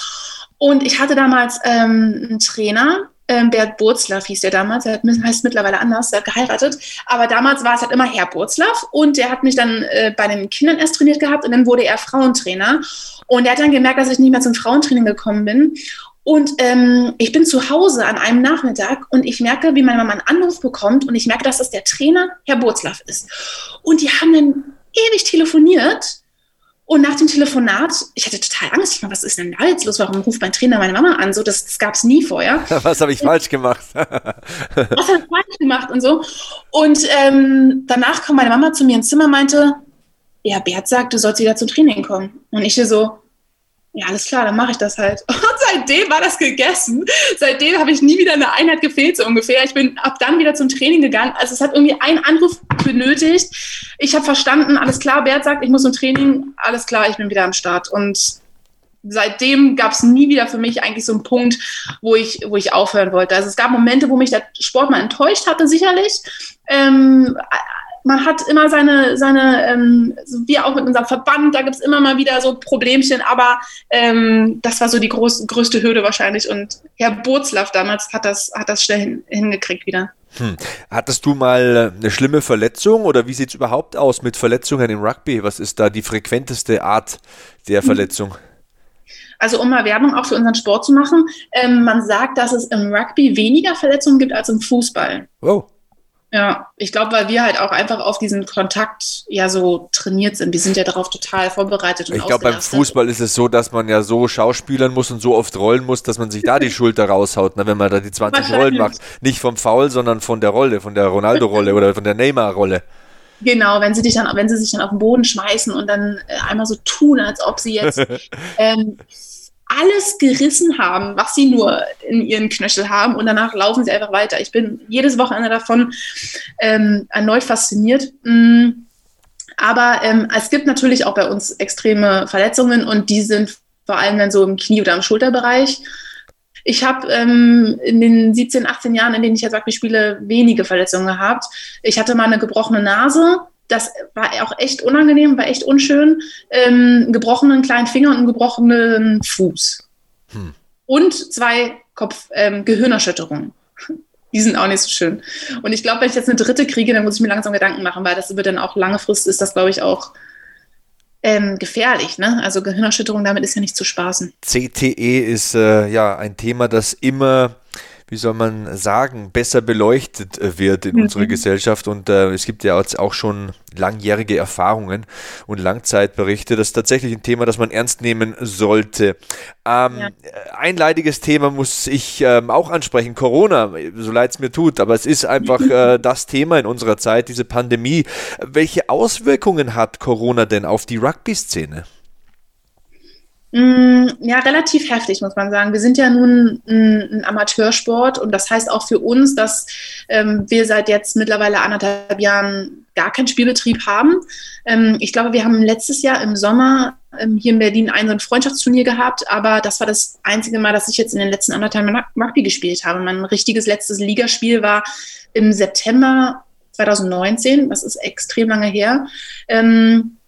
Und ich hatte damals ähm, einen Trainer, ähm, Bert Burzlaff hieß der damals, er heißt mittlerweile anders, er hat geheiratet, aber damals war es halt immer Herr Burzlaff und der hat mich dann äh, bei den Kindern erst trainiert gehabt und dann wurde er Frauentrainer und er hat dann gemerkt, dass ich nicht mehr zum Frauentraining gekommen bin und ähm, ich bin zu Hause an einem Nachmittag und ich merke, wie meine Mama einen Anruf bekommt und ich merke, dass das der Trainer Herr Burzlaff ist. Und die haben dann ewig telefoniert und nach dem Telefonat, ich hatte total Angst. Ich meine, was ist denn da jetzt los? Warum ruft mein Trainer meine Mama an? So, das, das gab es nie vorher. Was habe ich falsch gemacht? was habe ich falsch gemacht und so. Und ähm, danach kam meine Mama zu mir ins Zimmer und meinte, ja, Bert sagt, du sollst wieder zum Training kommen. Und ich so, ja, alles klar, dann mache ich das halt. Seitdem war das gegessen. Seitdem habe ich nie wieder eine Einheit gefehlt, so ungefähr. Ich bin ab dann wieder zum Training gegangen. Also es hat irgendwie einen Anruf benötigt. Ich habe verstanden, alles klar, Bert sagt, ich muss zum Training. Alles klar, ich bin wieder am Start. Und seitdem gab es nie wieder für mich eigentlich so einen Punkt, wo ich, wo ich aufhören wollte. Also es gab Momente, wo mich der Sport mal enttäuscht hatte, sicherlich. Ähm, man hat immer seine, seine ähm, wie auch mit unserem Verband, da gibt es immer mal wieder so Problemchen, aber ähm, das war so die groß, größte Hürde wahrscheinlich. Und Herr Burzlaff damals hat das, hat das schnell hin, hingekriegt wieder. Hm. Hattest du mal eine schlimme Verletzung oder wie sieht es überhaupt aus mit Verletzungen im Rugby? Was ist da die frequenteste Art der Verletzung? Also um mal Werbung auch für unseren Sport zu machen, ähm, man sagt, dass es im Rugby weniger Verletzungen gibt als im Fußball. Oh. Ja, ich glaube, weil wir halt auch einfach auf diesen Kontakt ja so trainiert sind. Wir sind ja darauf total vorbereitet. Und ich glaube, beim Fußball ist es so, dass man ja so schauspielern muss und so oft rollen muss, dass man sich da die Schulter raushaut, na, wenn man da die 20 Rollen macht. Nicht vom Foul, sondern von der Rolle, von der Ronaldo-Rolle oder von der Neymar-Rolle. Genau, wenn sie dich dann, wenn sie sich dann auf den Boden schmeißen und dann äh, einmal so tun, als ob sie jetzt ähm, alles gerissen haben, was sie nur in ihren Knöchel haben und danach laufen sie einfach weiter. Ich bin jedes Wochenende davon ähm, erneut fasziniert. Mm, aber ähm, es gibt natürlich auch bei uns extreme Verletzungen und die sind vor allem dann so im Knie- oder im Schulterbereich. Ich habe ähm, in den 17, 18 Jahren, in denen ich jetzt Rugby spiele, wenige Verletzungen gehabt. Ich hatte mal eine gebrochene Nase, das war auch echt unangenehm, war echt unschön. Ähm, gebrochenen kleinen Finger und einen gebrochenen Fuß. Hm. Und zwei Kopf ähm, Gehirnerschütterungen. Die sind auch nicht so schön. Und ich glaube, wenn ich jetzt eine dritte kriege, dann muss ich mir langsam Gedanken machen, weil das wird dann auch lange Frist, ist das, glaube ich, auch ähm, gefährlich. Ne? Also Gehirnerschütterung, damit ist ja nicht zu spaßen. CTE ist äh, ja ein Thema, das immer wie soll man sagen, besser beleuchtet äh, wird in mhm. unserer Gesellschaft. Und äh, es gibt ja auch schon langjährige Erfahrungen und Langzeitberichte. Das ist tatsächlich ein Thema, das man ernst nehmen sollte. Ähm, ja. Ein leidiges Thema muss ich ähm, auch ansprechen, Corona, so leid es mir tut, aber es ist einfach äh, das Thema in unserer Zeit, diese Pandemie. Welche Auswirkungen hat Corona denn auf die Rugby-Szene? Mm, ja, relativ heftig, muss man sagen. Wir sind ja nun ein, Amateursport und das heißt auch für uns, dass ähm, wir seit jetzt mittlerweile anderthalb Jahren gar keinen Spielbetrieb haben. Ähm, ich glaube, wir haben letztes Jahr im Sommer ähm, hier in Berlin ein so ein Freundschaftsturnier gehabt, aber das war das einzige Mal, dass ich jetzt in den letzten anderthalb Jahren Rugby gespielt habe. Mein richtiges letztes Ligaspiel war im September 2019, das ist extrem lange her. Ähm,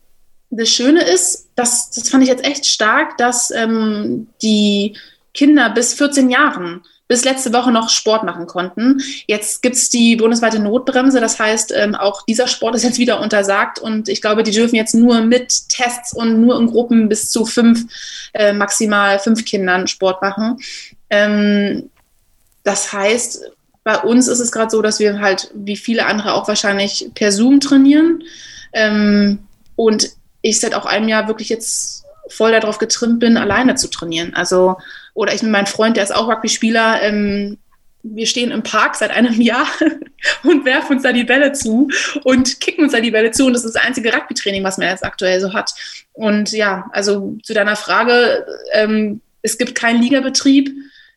das Schöne ist, das, das fand ich jetzt echt stark, dass ähm, die Kinder bis 14 Jahren bis letzte Woche noch Sport machen konnten. Jetzt gibt es die bundesweite Notbremse, das heißt, ähm, auch dieser Sport ist jetzt wieder untersagt und ich glaube, die dürfen jetzt nur mit Tests und nur in Gruppen bis zu fünf, äh, maximal fünf Kindern Sport machen. Ähm, das heißt, bei uns ist es gerade so, dass wir halt wie viele andere auch wahrscheinlich per Zoom trainieren. Ähm, und ich seit auch einem Jahr wirklich jetzt voll darauf getrimmt bin, alleine zu trainieren. Also, oder ich mit meinem Freund, der ist auch Rugby-Spieler, ähm, wir stehen im Park seit einem Jahr und werfen uns da die Bälle zu und kicken uns da die Bälle zu. Und das ist das einzige Rugby-Training, was man jetzt aktuell so hat. Und ja, also zu deiner Frage, ähm, es gibt keinen Ligabetrieb.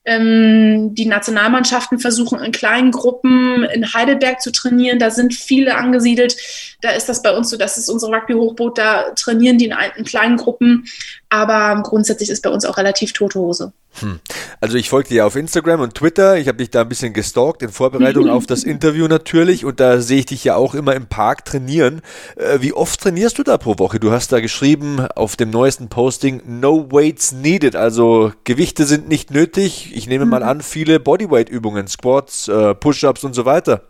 Ähm, die Nationalmannschaften versuchen in kleinen Gruppen in Heidelberg zu trainieren. Da sind viele angesiedelt. Da ist das bei uns so, das ist unsere Rugby-Hochboot. Da trainieren die in, in kleinen Gruppen. Aber grundsätzlich ist bei uns auch relativ tote Hose. Hm. Also ich folge dir auf Instagram und Twitter. Ich habe dich da ein bisschen gestalkt in Vorbereitung auf das Interview natürlich. Und da sehe ich dich ja auch immer im Park trainieren. Äh, wie oft trainierst du da pro Woche? Du hast da geschrieben auf dem neuesten Posting, no weights needed. Also Gewichte sind nicht nötig. Ich nehme mal mhm. an, viele Bodyweight-Übungen, Squats, äh, Push-ups und so weiter.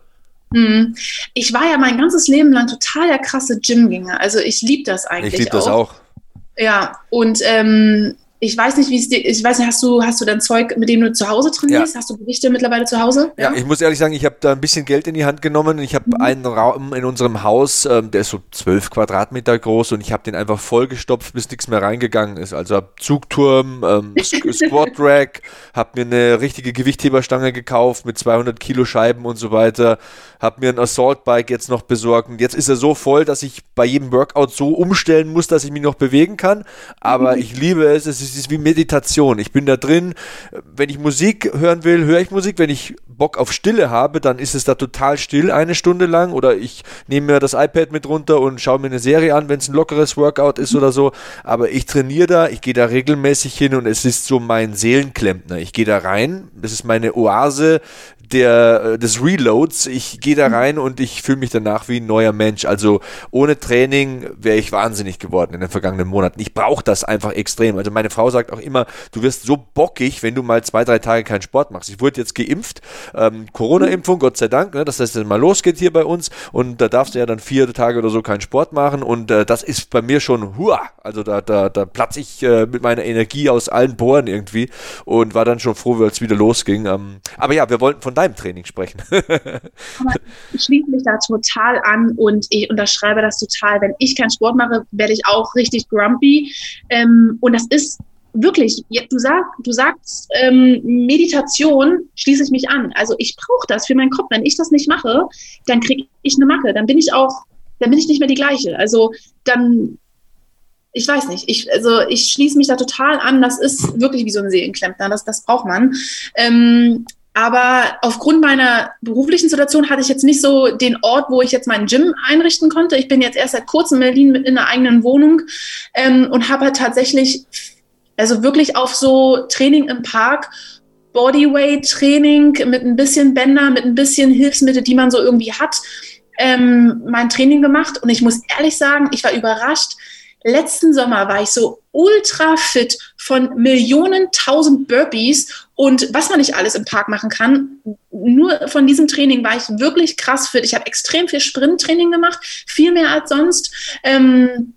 Mhm. Ich war ja mein ganzes Leben lang total der krasse Gymgänger. Also ich liebe das eigentlich. Ich liebe das auch. Ja, und ähm, ich weiß nicht, wie es dir, ich weiß nicht, hast du, hast du dann Zeug, mit dem du zu Hause trainierst? Ja. Hast du Gewichte mittlerweile zu Hause? Ja, ja ich muss ehrlich sagen, ich habe da ein bisschen Geld in die Hand genommen. Ich habe mhm. einen Raum in unserem Haus, ähm, der ist so zwölf Quadratmeter groß und ich habe den einfach vollgestopft, bis nichts mehr reingegangen ist. Also habe Zugturm, ähm, Squat Rack, habe mir eine richtige Gewichtheberstange gekauft mit 200 Kilo Scheiben und so weiter, habe mir ein Assault Bike jetzt noch besorgt und jetzt ist er so voll, dass ich bei jedem Workout so umstellen muss, dass ich mich noch bewegen kann. Aber mhm. ich liebe es, es ist es ist wie Meditation. Ich bin da drin. Wenn ich Musik hören will, höre ich Musik. Wenn ich Bock auf Stille habe, dann ist es da total still eine Stunde lang oder ich nehme mir das iPad mit runter und schaue mir eine Serie an, wenn es ein lockeres Workout ist oder so. Aber ich trainiere da, ich gehe da regelmäßig hin und es ist so mein Seelenklempner. Ich gehe da rein, das ist meine Oase der, äh, des Reloads. Ich gehe da rein und ich fühle mich danach wie ein neuer Mensch. Also ohne Training wäre ich wahnsinnig geworden in den vergangenen Monaten. Ich brauche das einfach extrem. Also meine Frau sagt auch immer, du wirst so bockig, wenn du mal zwei, drei Tage keinen Sport machst. Ich wurde jetzt geimpft, ähm, Corona-Impfung, Gott sei Dank, ne, dass das jetzt mal losgeht hier bei uns und da darfst du ja dann vier Tage oder so keinen Sport machen und äh, das ist bei mir schon, hua, also da, da, da platze ich äh, mit meiner Energie aus allen Poren irgendwie und war dann schon froh, als es wieder losging. Ähm, aber ja, wir wollten von deinem Training sprechen. ich schließe mich da total an und ich unterschreibe das total. Wenn ich keinen Sport mache, werde ich auch richtig grumpy. Ähm, und das ist wirklich, du, sag, du sagst ähm, Meditation, schließe ich mich an. Also ich brauche das für meinen Kopf. Wenn ich das nicht mache, dann kriege ich eine Macke. Dann bin ich auch, dann bin ich nicht mehr die gleiche. Also dann ich weiß nicht, ich, also ich schließe mich da total an. Das ist wirklich wie so ein Seelenklempner, das, das braucht man. Ähm, aber aufgrund meiner beruflichen Situation hatte ich jetzt nicht so den Ort, wo ich jetzt meinen Gym einrichten konnte. Ich bin jetzt erst seit kurzem in Berlin mit in einer eigenen Wohnung ähm, und habe halt tatsächlich, also wirklich auf so Training im Park, Bodyweight-Training mit ein bisschen Bänder, mit ein bisschen Hilfsmittel, die man so irgendwie hat, ähm, mein Training gemacht. Und ich muss ehrlich sagen, ich war überrascht, letzten Sommer war ich so ultra fit von Millionen, tausend Burpees und was man nicht alles im Park machen kann. Nur von diesem Training war ich wirklich krass fit. Ich habe extrem viel Sprinttraining gemacht, viel mehr als sonst. Ähm,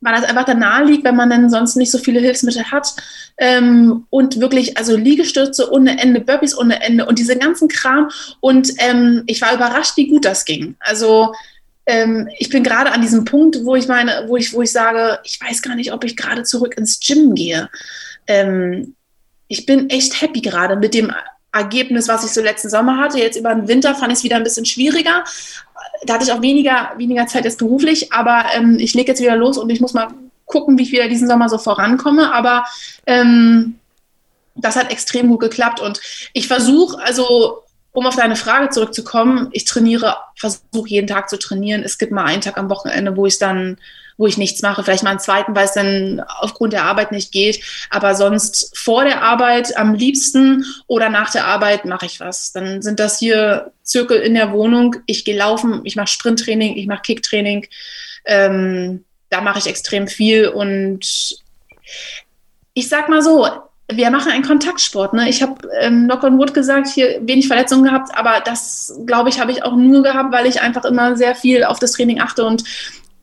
weil das einfach da nahe liegt, wenn man dann sonst nicht so viele Hilfsmittel hat. Ähm, und wirklich, also Liegestürze ohne Ende, Burpees ohne Ende und diese ganzen Kram. Und ähm, ich war überrascht, wie gut das ging. Also ähm, ich bin gerade an diesem Punkt, wo ich meine, wo ich, wo ich sage, ich weiß gar nicht, ob ich gerade zurück ins Gym gehe. Ähm, ich bin echt happy gerade mit dem Ergebnis, was ich so letzten Sommer hatte. Jetzt über den Winter fand ich es wieder ein bisschen schwieriger. Da hatte ich auch weniger, weniger Zeit jetzt beruflich, aber ähm, ich lege jetzt wieder los und ich muss mal gucken, wie ich wieder diesen Sommer so vorankomme. Aber ähm, das hat extrem gut geklappt und ich versuche, also um auf deine Frage zurückzukommen, ich trainiere, versuche jeden Tag zu trainieren. Es gibt mal einen Tag am Wochenende, wo ich dann, wo ich nichts mache. Vielleicht mal einen zweiten, weil es dann aufgrund der Arbeit nicht geht. Aber sonst vor der Arbeit am liebsten oder nach der Arbeit mache ich was. Dann sind das hier Zirkel in der Wohnung. Ich gehe laufen, ich mache Sprinttraining, ich mache Kicktraining. Ähm, da mache ich extrem viel und ich sag mal so, wir machen einen Kontaktsport. Ne? Ich habe ähm, Knock on Wood gesagt, hier wenig Verletzungen gehabt, aber das, glaube ich, habe ich auch nur gehabt, weil ich einfach immer sehr viel auf das Training achte und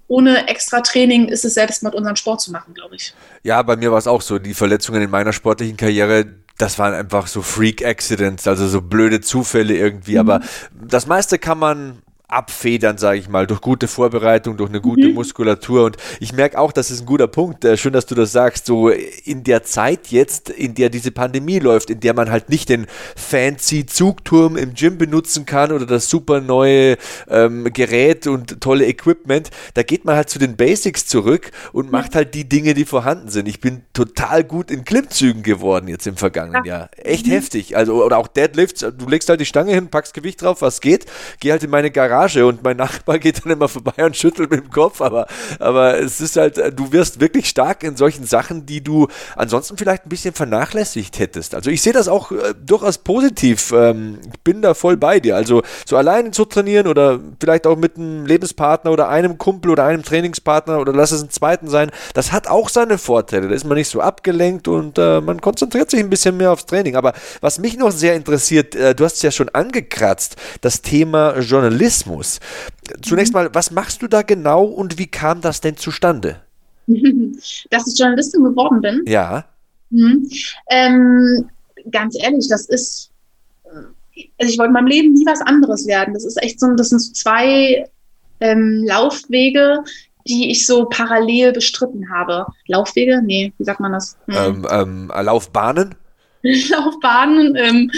ohne extra Training ist es selbst mit unserem Sport zu machen, glaube ich. Ja, bei mir war es auch so. Die Verletzungen in meiner sportlichen Karriere, das waren einfach so Freak-Accidents, also so blöde Zufälle irgendwie. Mhm. Aber das meiste kann man abfedern, sage ich mal, durch gute Vorbereitung, durch eine gute mhm. Muskulatur. Und ich merke auch, das ist ein guter Punkt. Äh, schön, dass du das sagst. So in der Zeit jetzt, in der diese Pandemie läuft, in der man halt nicht den fancy Zugturm im Gym benutzen kann oder das super neue ähm, Gerät und tolle Equipment, da geht man halt zu den Basics zurück und macht halt die Dinge, die vorhanden sind. Ich bin total gut in Klimmzügen geworden jetzt im vergangenen ja. Jahr. Echt mhm. heftig. Also, oder auch Deadlifts. Du legst halt die Stange hin, packst Gewicht drauf, was geht. Geh halt in meine Garage Garage und mein Nachbar geht dann immer vorbei und schüttelt mit dem Kopf, aber, aber es ist halt, du wirst wirklich stark in solchen Sachen, die du ansonsten vielleicht ein bisschen vernachlässigt hättest. Also ich sehe das auch äh, durchaus positiv. Ähm, ich bin da voll bei dir. Also so alleine zu trainieren oder vielleicht auch mit einem Lebenspartner oder einem Kumpel oder einem Trainingspartner oder lass es einen zweiten sein, das hat auch seine Vorteile. Da ist man nicht so abgelenkt und äh, man konzentriert sich ein bisschen mehr aufs Training. Aber was mich noch sehr interessiert, äh, du hast es ja schon angekratzt, das Thema Journalismus. Journalismus. Zunächst mal, was machst du da genau und wie kam das denn zustande? Dass ich Journalistin geworden bin? Ja. Mhm. Ähm, ganz ehrlich, das ist, also ich wollte in meinem Leben nie was anderes werden. Das ist echt so, das sind zwei ähm, Laufwege, die ich so parallel bestritten habe. Laufwege? Nee, wie sagt man das? Hm. Ähm, ähm, Laufbahnen? Laufbahnen, ähm,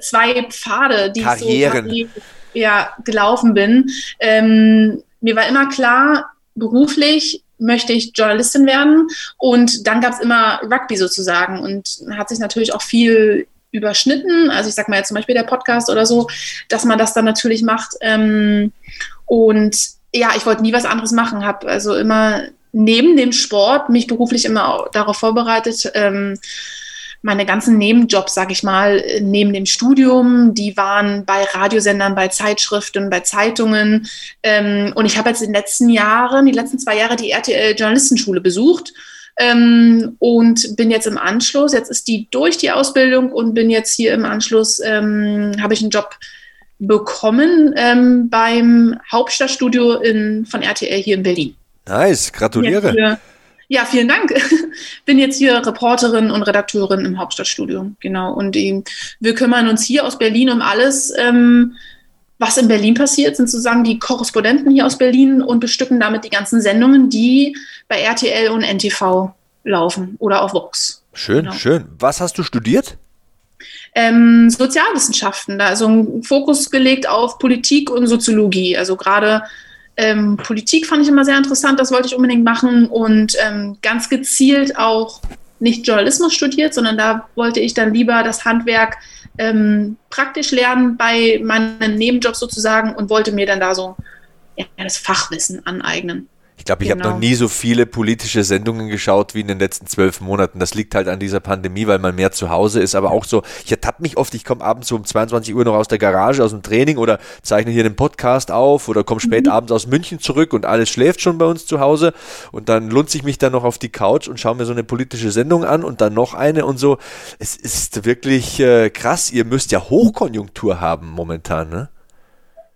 zwei Pfade, die Karrieren. so ja, gelaufen bin. Ähm, mir war immer klar, beruflich möchte ich Journalistin werden und dann gab es immer Rugby sozusagen und hat sich natürlich auch viel überschnitten. Also ich sag mal jetzt zum Beispiel der Podcast oder so, dass man das dann natürlich macht. Ähm, und ja, ich wollte nie was anderes machen, habe also immer neben dem Sport mich beruflich immer darauf vorbereitet. Ähm, meine ganzen Nebenjobs, sag ich mal, neben dem Studium, die waren bei Radiosendern, bei Zeitschriften, bei Zeitungen. Ähm, und ich habe jetzt in den letzten Jahren, die letzten zwei Jahre, die RTL Journalistenschule besucht ähm, und bin jetzt im Anschluss, jetzt ist die durch die Ausbildung und bin jetzt hier im Anschluss, ähm, habe ich einen Job bekommen ähm, beim Hauptstadtstudio in, von RTL hier in Berlin. Nice, gratuliere. Hier, ja, vielen Dank. Bin jetzt hier Reporterin und Redakteurin im Hauptstadtstudio. Genau. Und die, wir kümmern uns hier aus Berlin um alles, ähm, was in Berlin passiert, sind sozusagen die Korrespondenten hier aus Berlin und bestücken damit die ganzen Sendungen, die bei RTL und NTV laufen oder auf Vox. Schön, genau. schön. Was hast du studiert? Ähm, Sozialwissenschaften, da also ein Fokus gelegt auf Politik und Soziologie. Also gerade ähm, Politik fand ich immer sehr interessant, das wollte ich unbedingt machen und ähm, ganz gezielt auch nicht Journalismus studiert, sondern da wollte ich dann lieber das Handwerk ähm, praktisch lernen bei meinen Nebenjobs sozusagen und wollte mir dann da so ja, das Fachwissen aneignen. Ich glaube, ich genau. habe noch nie so viele politische Sendungen geschaut wie in den letzten zwölf Monaten. Das liegt halt an dieser Pandemie, weil man mehr zu Hause ist. Aber auch so, ich ertappe mich oft, ich komme abends so um 22 Uhr noch aus der Garage, aus dem Training oder zeichne hier den Podcast auf oder komme spät mhm. abends aus München zurück und alles schläft schon bei uns zu Hause. Und dann lunze ich mich dann noch auf die Couch und schaue mir so eine politische Sendung an und dann noch eine und so. Es ist wirklich äh, krass. Ihr müsst ja Hochkonjunktur haben momentan, ne?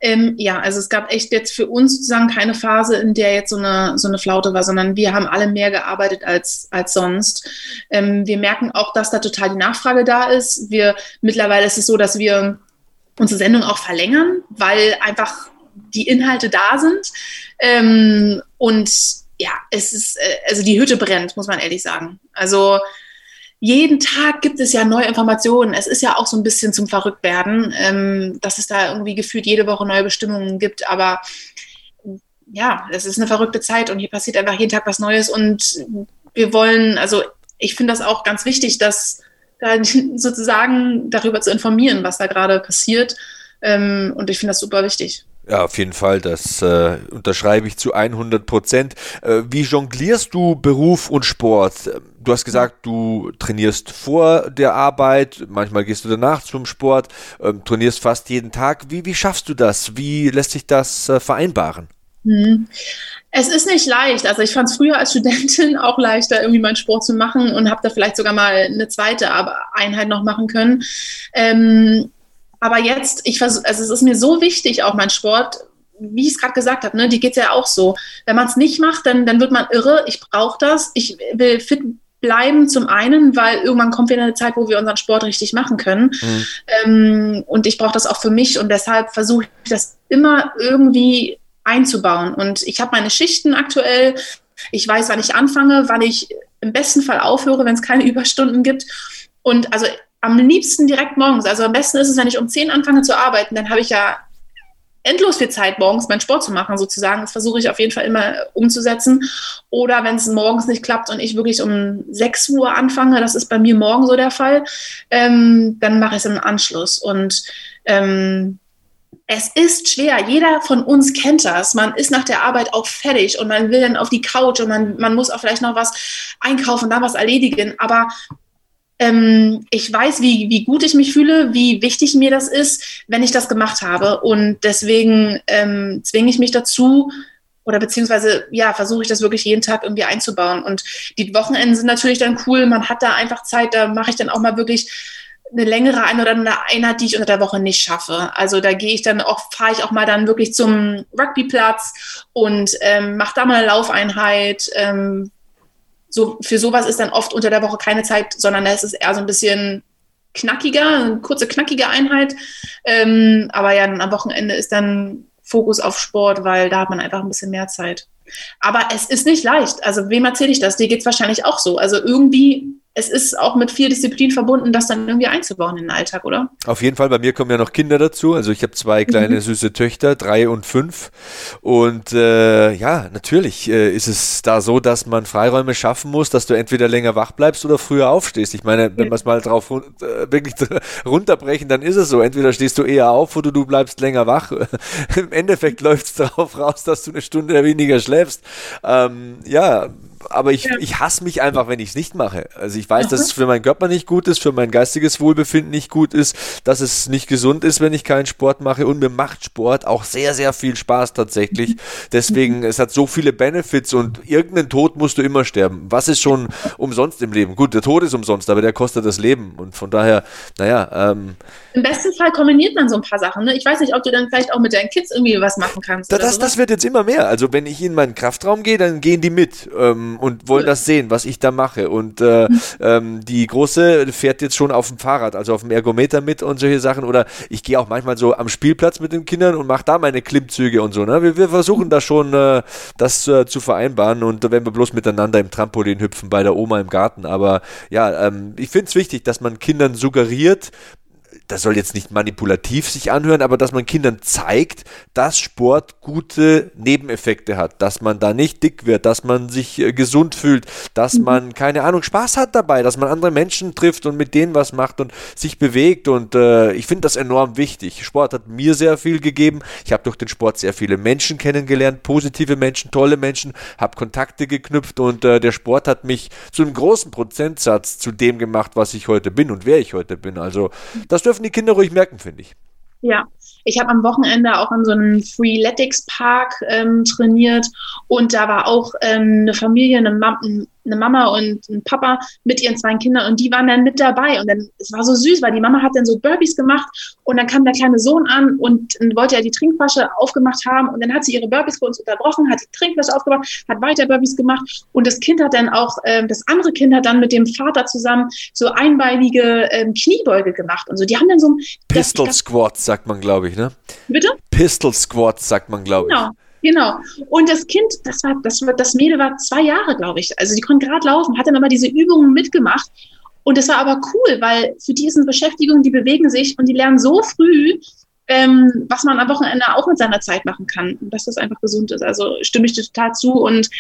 Ähm, ja, also es gab echt jetzt für uns sozusagen keine Phase, in der jetzt so eine, so eine Flaute war, sondern wir haben alle mehr gearbeitet als, als sonst. Ähm, wir merken auch, dass da total die Nachfrage da ist. Wir, mittlerweile ist es so, dass wir unsere Sendung auch verlängern, weil einfach die Inhalte da sind. Ähm, und ja, es ist, äh, also die Hütte brennt, muss man ehrlich sagen. Also jeden Tag gibt es ja neue Informationen. Es ist ja auch so ein bisschen zum Verrücktwerden, ähm, dass es da irgendwie gefühlt jede Woche neue Bestimmungen gibt. Aber ja, es ist eine verrückte Zeit und hier passiert einfach jeden Tag was Neues. Und wir wollen, also ich finde das auch ganz wichtig, dass da sozusagen darüber zu informieren, was da gerade passiert. Ähm, und ich finde das super wichtig. Ja, auf jeden Fall, das äh, unterschreibe ich zu 100 Prozent. Äh, wie jonglierst du Beruf und Sport? Du hast gesagt, du trainierst vor der Arbeit, manchmal gehst du danach zum Sport, äh, trainierst fast jeden Tag. Wie, wie schaffst du das? Wie lässt sich das äh, vereinbaren? Hm. Es ist nicht leicht. Also ich fand es früher als Studentin auch leichter, irgendwie meinen Sport zu machen und habe da vielleicht sogar mal eine zweite Einheit noch machen können. Ähm, aber jetzt, ich versuche, also es ist mir so wichtig, auch mein Sport, wie ich es gerade gesagt habe, ne, die geht ja auch so. Wenn man es nicht macht, dann, dann wird man irre. Ich brauche das. Ich will fit bleiben zum einen, weil irgendwann kommt wieder eine Zeit, wo wir unseren Sport richtig machen können. Mhm. Ähm, und ich brauche das auch für mich und deshalb versuche ich das immer irgendwie einzubauen. Und ich habe meine Schichten aktuell. Ich weiß, wann ich anfange, wann ich im besten Fall aufhöre, wenn es keine Überstunden gibt. Und also am liebsten direkt morgens. Also am besten ist es, wenn ich um 10 anfange zu arbeiten, dann habe ich ja endlos viel Zeit, morgens meinen Sport zu machen, sozusagen. Das versuche ich auf jeden Fall immer umzusetzen. Oder wenn es morgens nicht klappt und ich wirklich um 6 Uhr anfange, das ist bei mir morgen so der Fall, ähm, dann mache ich es im Anschluss. Und ähm, es ist schwer. Jeder von uns kennt das. Man ist nach der Arbeit auch fertig und man will dann auf die Couch und man, man muss auch vielleicht noch was einkaufen, da was erledigen. Aber ähm, ich weiß, wie, wie gut ich mich fühle, wie wichtig mir das ist, wenn ich das gemacht habe. Und deswegen ähm, zwinge ich mich dazu, oder beziehungsweise ja, versuche ich das wirklich jeden Tag irgendwie einzubauen. Und die Wochenenden sind natürlich dann cool. Man hat da einfach Zeit, da mache ich dann auch mal wirklich eine längere eine oder eine Einheit, die ich unter der Woche nicht schaffe. Also da gehe ich dann auch, fahre ich auch mal dann wirklich zum Rugbyplatz und ähm, mache da mal eine Laufeinheit, ähm, so, für sowas ist dann oft unter der Woche keine Zeit, sondern es ist eher so ein bisschen knackiger, eine kurze, knackige Einheit. Ähm, aber ja, am Wochenende ist dann Fokus auf Sport, weil da hat man einfach ein bisschen mehr Zeit. Aber es ist nicht leicht. Also, wem erzähle ich das? Dir geht es wahrscheinlich auch so. Also, irgendwie, es ist auch mit viel Disziplin verbunden, das dann irgendwie einzubauen in den Alltag, oder? Auf jeden Fall, bei mir kommen ja noch Kinder dazu. Also ich habe zwei kleine mhm. süße Töchter, drei und fünf. Und äh, ja, natürlich äh, ist es da so, dass man Freiräume schaffen muss, dass du entweder länger wach bleibst oder früher aufstehst. Ich meine, wenn wir es mal drauf äh, wirklich runterbrechen, dann ist es so. Entweder stehst du eher auf oder du bleibst länger wach. Im Endeffekt läuft es darauf raus, dass du eine Stunde weniger schläfst. Ähm, ja, aber ich, ja. ich hasse mich einfach, wenn ich es nicht mache. Also ich weiß, Aha. dass es für meinen Körper nicht gut ist, für mein geistiges Wohlbefinden nicht gut ist, dass es nicht gesund ist, wenn ich keinen Sport mache. Und mir macht Sport auch sehr, sehr viel Spaß tatsächlich. Deswegen, es hat so viele Benefits und irgendeinen Tod musst du immer sterben. Was ist schon umsonst im Leben? Gut, der Tod ist umsonst, aber der kostet das Leben. Und von daher, naja. Ähm, Im besten Fall kombiniert man so ein paar Sachen. Ne? Ich weiß nicht, ob du dann vielleicht auch mit deinen Kids irgendwie was machen kannst. Da, das, das wird jetzt immer mehr. Also wenn ich in meinen Kraftraum gehe, dann gehen die mit. Ähm, und wollen das sehen, was ich da mache. Und äh, ähm, die Große fährt jetzt schon auf dem Fahrrad, also auf dem Ergometer mit und solche Sachen. Oder ich gehe auch manchmal so am Spielplatz mit den Kindern und mache da meine Klimmzüge und so. Ne? Wir, wir versuchen da schon äh, das äh, zu vereinbaren und wenn wir bloß miteinander im Trampolin hüpfen bei der Oma im Garten. Aber ja, ähm, ich finde es wichtig, dass man Kindern suggeriert, das soll jetzt nicht manipulativ sich anhören, aber dass man Kindern zeigt, dass Sport gute Nebeneffekte hat, dass man da nicht dick wird, dass man sich äh, gesund fühlt, dass mhm. man, keine Ahnung, Spaß hat dabei, dass man andere Menschen trifft und mit denen was macht und sich bewegt und äh, ich finde das enorm wichtig. Sport hat mir sehr viel gegeben. Ich habe durch den Sport sehr viele Menschen kennengelernt, positive Menschen, tolle Menschen, habe Kontakte geknüpft und äh, der Sport hat mich zu einem großen Prozentsatz zu dem gemacht, was ich heute bin und wer ich heute bin. Also das dürfen dürfen die Kinder ruhig merken, finde ich. Ja, ich habe am Wochenende auch in so einem Freeletics Park ähm, trainiert und da war auch ähm, eine Familie, eine, Ma eine, Mama und ein Papa mit ihren zwei Kindern und die waren dann mit dabei und dann es war so süß, weil die Mama hat dann so Burpees gemacht und dann kam der kleine Sohn an und wollte ja die Trinkflasche aufgemacht haben und dann hat sie ihre Burpees für uns unterbrochen, hat die Trinkflasche aufgemacht, hat weiter Burpees gemacht und das Kind hat dann auch, ähm, das andere Kind hat dann mit dem Vater zusammen so einbeinige ähm, Kniebeuge gemacht und so. Die haben dann so Pistol Squats sagt man, glaube ich, ne? Bitte? Pistol Squats, sagt man, glaube ich. Genau. Und das Kind, das war, das war, das Mädel war zwei Jahre, glaube ich. Also die konnte gerade laufen, hat dann aber diese Übungen mitgemacht. Und das war aber cool, weil für die ist Beschäftigung, die bewegen sich und die lernen so früh, ähm, was man am Wochenende auch mit seiner Zeit machen kann. Und dass das einfach gesund ist. Also stimme ich dir total zu. Und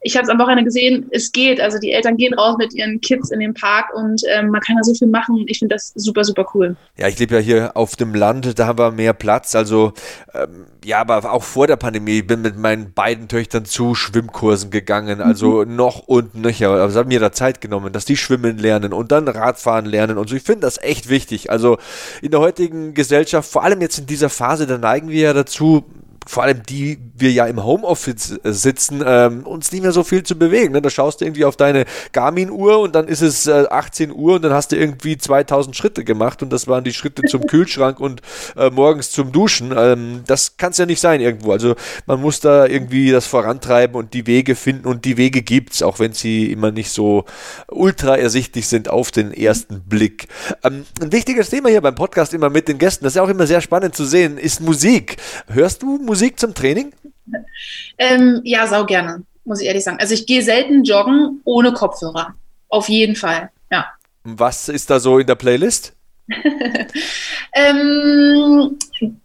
ich habe es am Wochenende gesehen, es geht. Also die Eltern gehen raus mit ihren Kids in den Park und ähm, man kann da so viel machen. Ich finde das super, super cool. Ja, ich lebe ja hier auf dem Land, da haben wir mehr Platz. Also ähm, ja, aber auch vor der Pandemie bin mit meinen beiden Töchtern zu Schwimmkursen gegangen. Also mhm. noch und nöcher. Aber es hat mir da Zeit genommen, dass die schwimmen lernen und dann Radfahren lernen und so. Ich finde das echt wichtig. Also in der heutigen Gesellschaft, vor allem jetzt in dieser Phase, da neigen wir ja dazu, vor allem die wir ja im Homeoffice äh, sitzen, ähm, uns nicht mehr so viel zu bewegen. Ne? Da schaust du irgendwie auf deine Garmin-Uhr und dann ist es äh, 18 Uhr und dann hast du irgendwie 2000 Schritte gemacht und das waren die Schritte zum Kühlschrank und äh, morgens zum Duschen. Ähm, das kann es ja nicht sein irgendwo. Also man muss da irgendwie das vorantreiben und die Wege finden und die Wege gibt es, auch wenn sie immer nicht so ultra ersichtlich sind auf den ersten Blick. Ähm, ein wichtiges Thema hier beim Podcast immer mit den Gästen, das ist ja auch immer sehr spannend zu sehen, ist Musik. Hörst du Musik? Musik zum Training? Ähm, ja, sau gerne, muss ich ehrlich sagen. Also ich gehe selten joggen ohne Kopfhörer. Auf jeden Fall, ja. Was ist da so in der Playlist? ähm,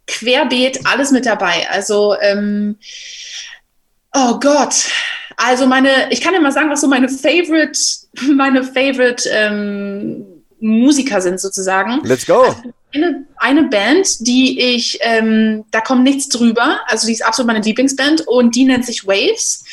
querbeet, alles mit dabei. Also, ähm, oh Gott. Also meine, ich kann ja mal sagen, was so meine Favorite, meine Favorite ähm, Musiker sind sozusagen. Let's go. Also, eine, eine Band, die ich, ähm, da kommt nichts drüber, also die ist absolut meine Lieblingsband und die nennt sich Waves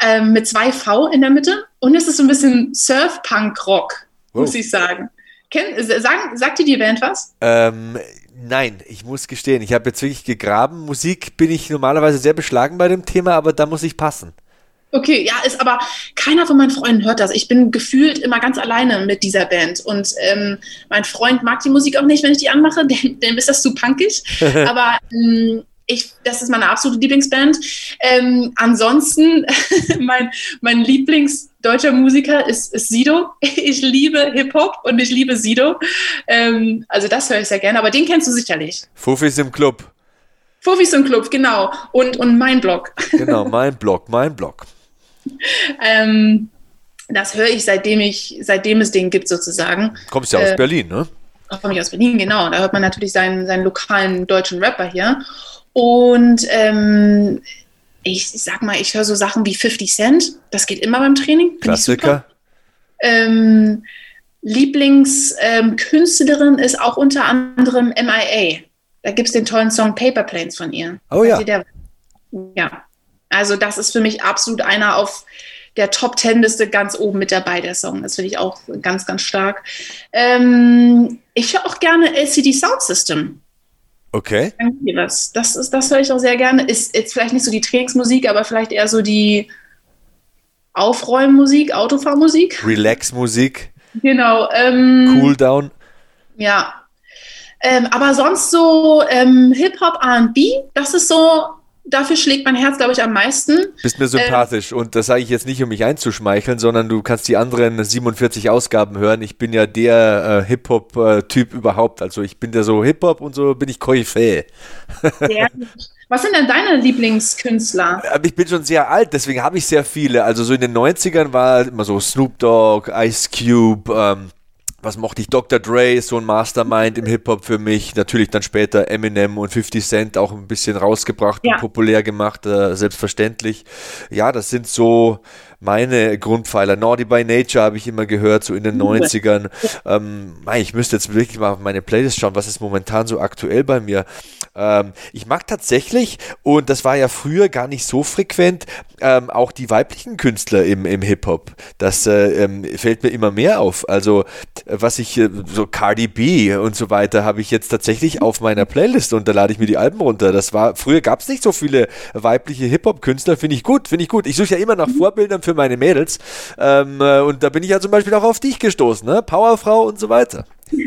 ähm, mit zwei V in der Mitte und es ist so ein bisschen Surf-Punk-Rock, oh. muss ich sagen. Kenn, sagen, sagt dir die Band was? Ähm, nein, ich muss gestehen, ich habe jetzt wirklich gegraben. Musik bin ich normalerweise sehr beschlagen bei dem Thema, aber da muss ich passen. Okay, ja, ist aber keiner von meinen Freunden hört das. Ich bin gefühlt immer ganz alleine mit dieser Band. Und ähm, mein Freund mag die Musik auch nicht, wenn ich die anmache, dem, dem ist das zu punkig. aber ähm, ich, das ist meine absolute Lieblingsband. Ähm, ansonsten, mein, mein Lieblingsdeutscher Musiker ist, ist Sido. Ich liebe Hip-Hop und ich liebe Sido. Ähm, also das höre ich sehr gerne, aber den kennst du sicherlich. Fufis im Club. Fufis im Club, genau. Und, und mein Blog. Genau, mein Blog, mein Blog. ähm, Das höre ich, seitdem ich, seitdem es den gibt, sozusagen. Kommst ja aus Äh, Berlin, ne? komme ich aus Berlin, genau. Da hört man natürlich seinen, seinen lokalen deutschen Rapper hier. Und ähm, ich sag mal, ich höre so Sachen wie 50 Cent. Das geht immer beim Training. Ich. Klassiker. Ähm, Lieblingskünstlerin ist auch unter anderem MIA. Da gibt es den tollen Song Paper Planes von ihr. Oh ja. Ja. Also das ist für mich absolut einer auf der Top Ten Liste ganz oben mit dabei, der Song. Das finde ich auch ganz, ganz stark. Ähm, ich höre auch gerne LCD Sound System. Okay. Das, ist, das höre ich auch sehr gerne. Ist jetzt vielleicht nicht so die Trainingsmusik, aber vielleicht eher so die Aufräummusik, Autofahrmusik. Relax-Musik, Genau. Ähm, Cooldown. Ja. Ähm, aber sonst so ähm, Hip-Hop, RB, das ist so, dafür schlägt mein Herz, glaube ich, am meisten. Bist mir sympathisch und das sage ich jetzt nicht, um mich einzuschmeicheln, sondern du kannst die anderen 47 Ausgaben hören. Ich bin ja der äh, Hip-Hop-Typ überhaupt. Also ich bin der so Hip-Hop und so bin ich Koryphäe. Sehr gut. Was sind denn deine Lieblingskünstler? Aber ich bin schon sehr alt, deswegen habe ich sehr viele. Also so in den 90ern war immer so Snoop Dogg, Ice Cube, ähm, was mochte ich? Dr. Dre ist so ein Mastermind im Hip-Hop für mich. Natürlich dann später Eminem und 50 Cent auch ein bisschen rausgebracht Ja. und populär gemacht, äh, selbstverständlich. Ja, das sind so meine Grundpfeiler. Naughty by Nature habe ich immer gehört, so in den Cool. 90ern. Ähm, ich müsste jetzt wirklich mal auf meine Playlist schauen, was ist momentan so aktuell bei mir. Ähm, ich mag tatsächlich, und das war ja früher gar nicht so frequent, ähm, auch die weiblichen Künstler im, im Hip-Hop. Das äh, ähm, fällt mir immer mehr auf. Also, was ich, äh, so Cardi B und so weiter, habe ich jetzt tatsächlich auf meiner Playlist und da lade ich mir die Alben runter. Das war, früher gab es nicht so viele weibliche Hip-Hop-Künstler, finde ich gut, finde ich gut. Ich suche ja immer nach Vorbildern für meine Mädels. Ähm, äh, und da bin ich ja zum Beispiel auch auf dich gestoßen, ne? Powerfrau und so weiter.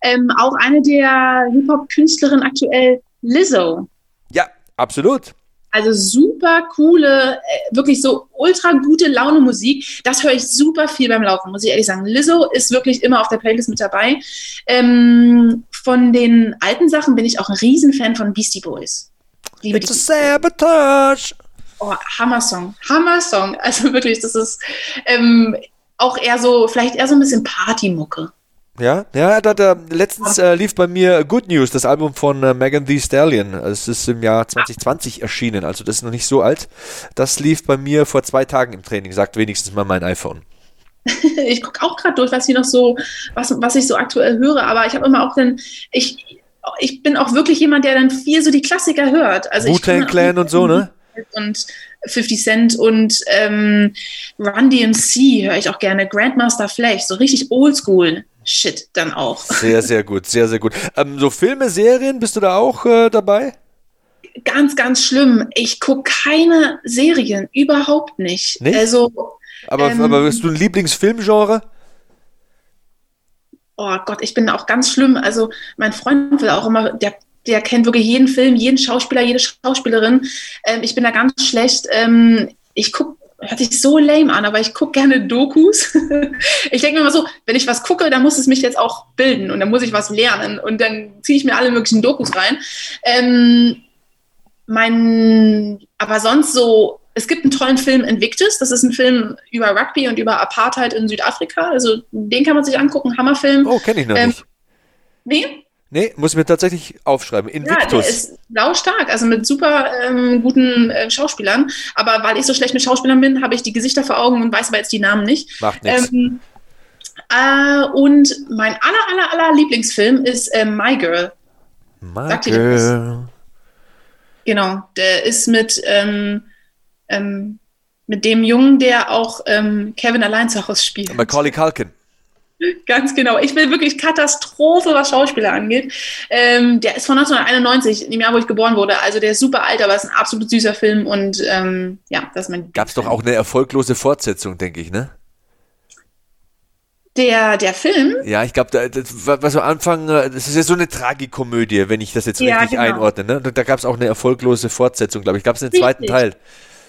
Ähm, auch eine der Hip-Hop-Künstlerinnen aktuell, Lizzo. Ja, absolut. Also super coole, äh, wirklich so ultra gute Laune Musik. Das höre ich super viel beim Laufen, muss ich ehrlich sagen. Lizzo ist wirklich immer auf der Playlist mit dabei. Ähm, von den alten Sachen bin ich auch ein Riesenfan von Beastie Boys. Liebe It's a sabotage. Oh, Hammer-Song. Hammer-Song. Also wirklich, das ist ähm, auch eher so, vielleicht eher so ein bisschen Partymucke. Ja, ja, da, da, letztens äh, lief bei mir Good News, das Album von äh, Megan Thee Stallion. Es ist im Jahr 2020 erschienen, also das ist noch nicht so alt. Das lief bei mir vor zwei Tagen im Training, sagt wenigstens mal mein iPhone. ich gucke auch gerade durch, was hier noch so, was, was ich so aktuell höre, aber ich habe immer auch dann, ich, ich bin auch wirklich jemand, der dann viel so die Klassiker hört. Also ich Wu-Tang Clan und so, ne? Und 50 Cent und ähm, Run DMC höre ich auch gerne. Grandmaster Flash, so richtig oldschool Shit dann auch. Sehr, sehr gut, sehr, sehr gut. Ähm, so Filme, Serien, bist du da auch äh, dabei? Ganz, ganz schlimm. Ich gucke keine Serien, überhaupt nicht. Nicht? Also, Aber, Ähm. aber bist du ein Lieblingsfilmgenre? oh Gott, ich bin auch ganz schlimm. Also, mein Freund will auch immer, der, der kennt wirklich jeden Film, jeden Schauspieler, jede Schauspielerin. Ähm, ich bin da ganz schlecht. Ähm, ich gucke, hört sich so lame an, aber ich gucke gerne Dokus. ich denke mir immer so, wenn ich was gucke, dann muss es mich jetzt auch bilden und dann muss ich was lernen und dann ziehe ich mir alle möglichen Dokus rein. Ähm, mein, aber sonst so, es gibt einen tollen Film Invictus, das ist ein Film über Rugby und über Apartheid in Südafrika. Also den kann man sich angucken, Hammerfilm. Oh, kenne ich noch Ähm, nicht. Nee, Nee, muss ich mir tatsächlich aufschreiben. ja, der Invictus. ist stark, also mit super ähm, guten äh, Schauspielern. Aber weil ich so schlecht mit Schauspielern bin, habe ich die Gesichter vor Augen und weiß aber jetzt die Namen nicht. Macht nichts. Ähm, äh, und mein aller, aller, aller Lieblingsfilm ist ähm, My Girl. My sagt girl. Genau, der ist mit, ähm, ähm, mit dem Jungen, der auch ähm, Kevin allein zu Hause spielt. Macaulay Culkin. Ganz genau. Ich bin wirklich Katastrophe, was Schauspieler angeht. Ähm, der ist von 1991, im Jahr, wo ich geboren wurde. Also der ist super alt, aber ist ein absolut süßer Film. Und ähm, ja, das ist mein Gab es doch auch eine erfolglose Fortsetzung, denke ich, ne? Der, der Film, Ja, ich glaube, da, das, war- was am Anfang, äh, das ist ja so eine Tragikomödie, wenn ich das jetzt Ja, richtig genau. einordne. Ne? Da, da gab es auch eine erfolglose Fortsetzung, glaube ich. Gab es einen zweiten Richtig. Teil.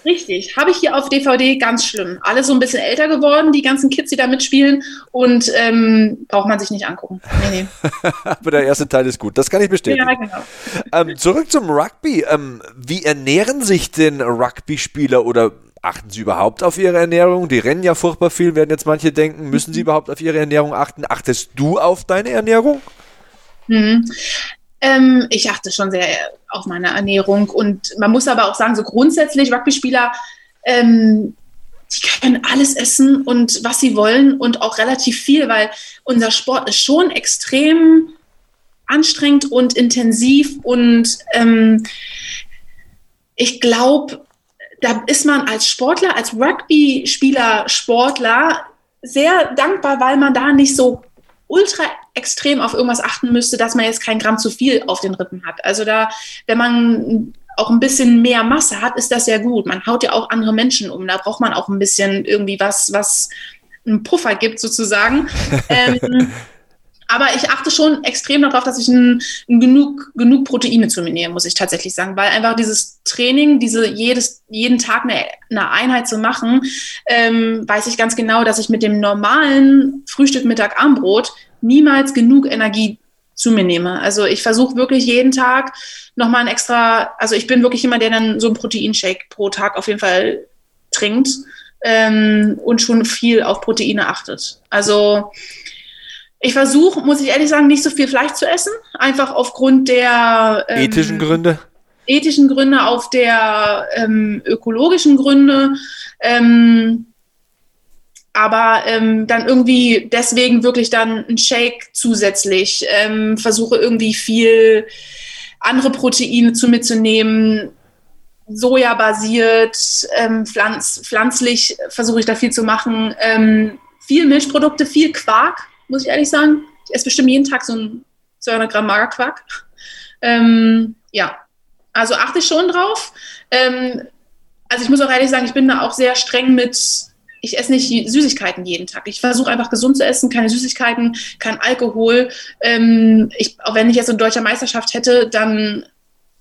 Richtig, habe ich hier auf DVD ganz schlimm. Alle so ein bisschen älter geworden, die ganzen Kids, die da mitspielen. Und ähm, braucht man sich nicht angucken. Nee, nee. Aber der erste Teil ist gut. Das kann ich bestätigen. Ja, genau. Ähm, zurück zum Rugby. Ähm, wie ernähren sich denn Rugby-Spieler oder achten Sie überhaupt auf Ihre Ernährung? Die rennen ja furchtbar viel, werden jetzt manche denken. Müssen Sie überhaupt auf Ihre Ernährung achten? Achtest du auf deine Ernährung? Mhm. Ähm, ich achte schon sehr auf meine Ernährung und man muss aber auch sagen, so grundsätzlich Rugby-Spieler, ähm, die können alles essen und was sie wollen und auch relativ viel, weil unser Sport ist schon extrem anstrengend und intensiv und ähm, ich glaube, da ist man als Sportler, als Rugby-Spieler, Sportler sehr dankbar, weil man da nicht so ultra extrem auf irgendwas achten müsste, dass man jetzt kein Gramm zu viel auf den Rippen hat. Also da, wenn man auch ein bisschen mehr Masse hat, ist das ja gut. Man haut ja auch andere Menschen um. Da braucht man auch ein bisschen irgendwie was, was einen Puffer gibt sozusagen. ähm, aber ich achte schon extrem darauf, dass ich ein, ein genug, genug Proteine zu mir nehme, muss ich tatsächlich sagen, weil einfach dieses Training, diese jedes, jeden Tag eine, eine Einheit zu machen, ähm, weiß ich ganz genau, dass ich mit dem normalen Frühstück, Mittag, Armbrot niemals genug Energie zu mir nehme. Also ich versuche wirklich jeden Tag nochmal ein extra, also ich bin wirklich jemand, der dann so ein Proteinshake pro Tag auf jeden Fall trinkt ähm, und schon viel auf Proteine achtet. Also ich versuche, muss ich ehrlich sagen, nicht so viel Fleisch zu essen, einfach aufgrund der ähm, ethischen Gründe. Ethischen Gründe, auf der ähm, ökologischen Gründe. Ähm, aber ähm, dann irgendwie deswegen wirklich dann ein Shake zusätzlich. Ähm, versuche irgendwie viel andere Proteine zu mitzunehmen. Soja basiert, ähm, pflanz, pflanzlich versuche ich da viel zu machen. Ähm, viel Milchprodukte, viel Quark, muss ich ehrlich sagen. Ich esse bestimmt jeden Tag so ein 200 Gramm Magerquark. Ähm, ja, also achte ich schon drauf. Ähm, also ich muss auch ehrlich sagen, ich bin da auch sehr streng mit ich esse nicht Süßigkeiten jeden Tag. Ich versuche einfach gesund zu essen, keine Süßigkeiten, kein Alkohol. Ähm, ich, auch wenn ich jetzt eine deutsche Meisterschaft hätte, dann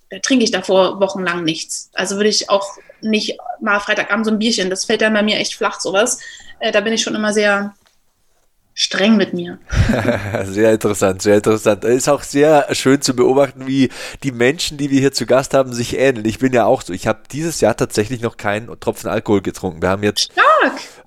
da trinke ich davor wochenlang nichts. Also würde ich auch nicht mal Freitagabend so ein Bierchen. Das fällt dann bei mir echt flach, sowas. Äh, da bin ich schon immer sehr streng mit mir. sehr interessant, sehr interessant. Es ist auch sehr schön zu beobachten, wie die Menschen, die wir hier zu Gast haben, sich ähneln. Ich bin ja auch so. Ich habe dieses Jahr tatsächlich noch keinen Tropfen Alkohol getrunken. Wir haben jetzt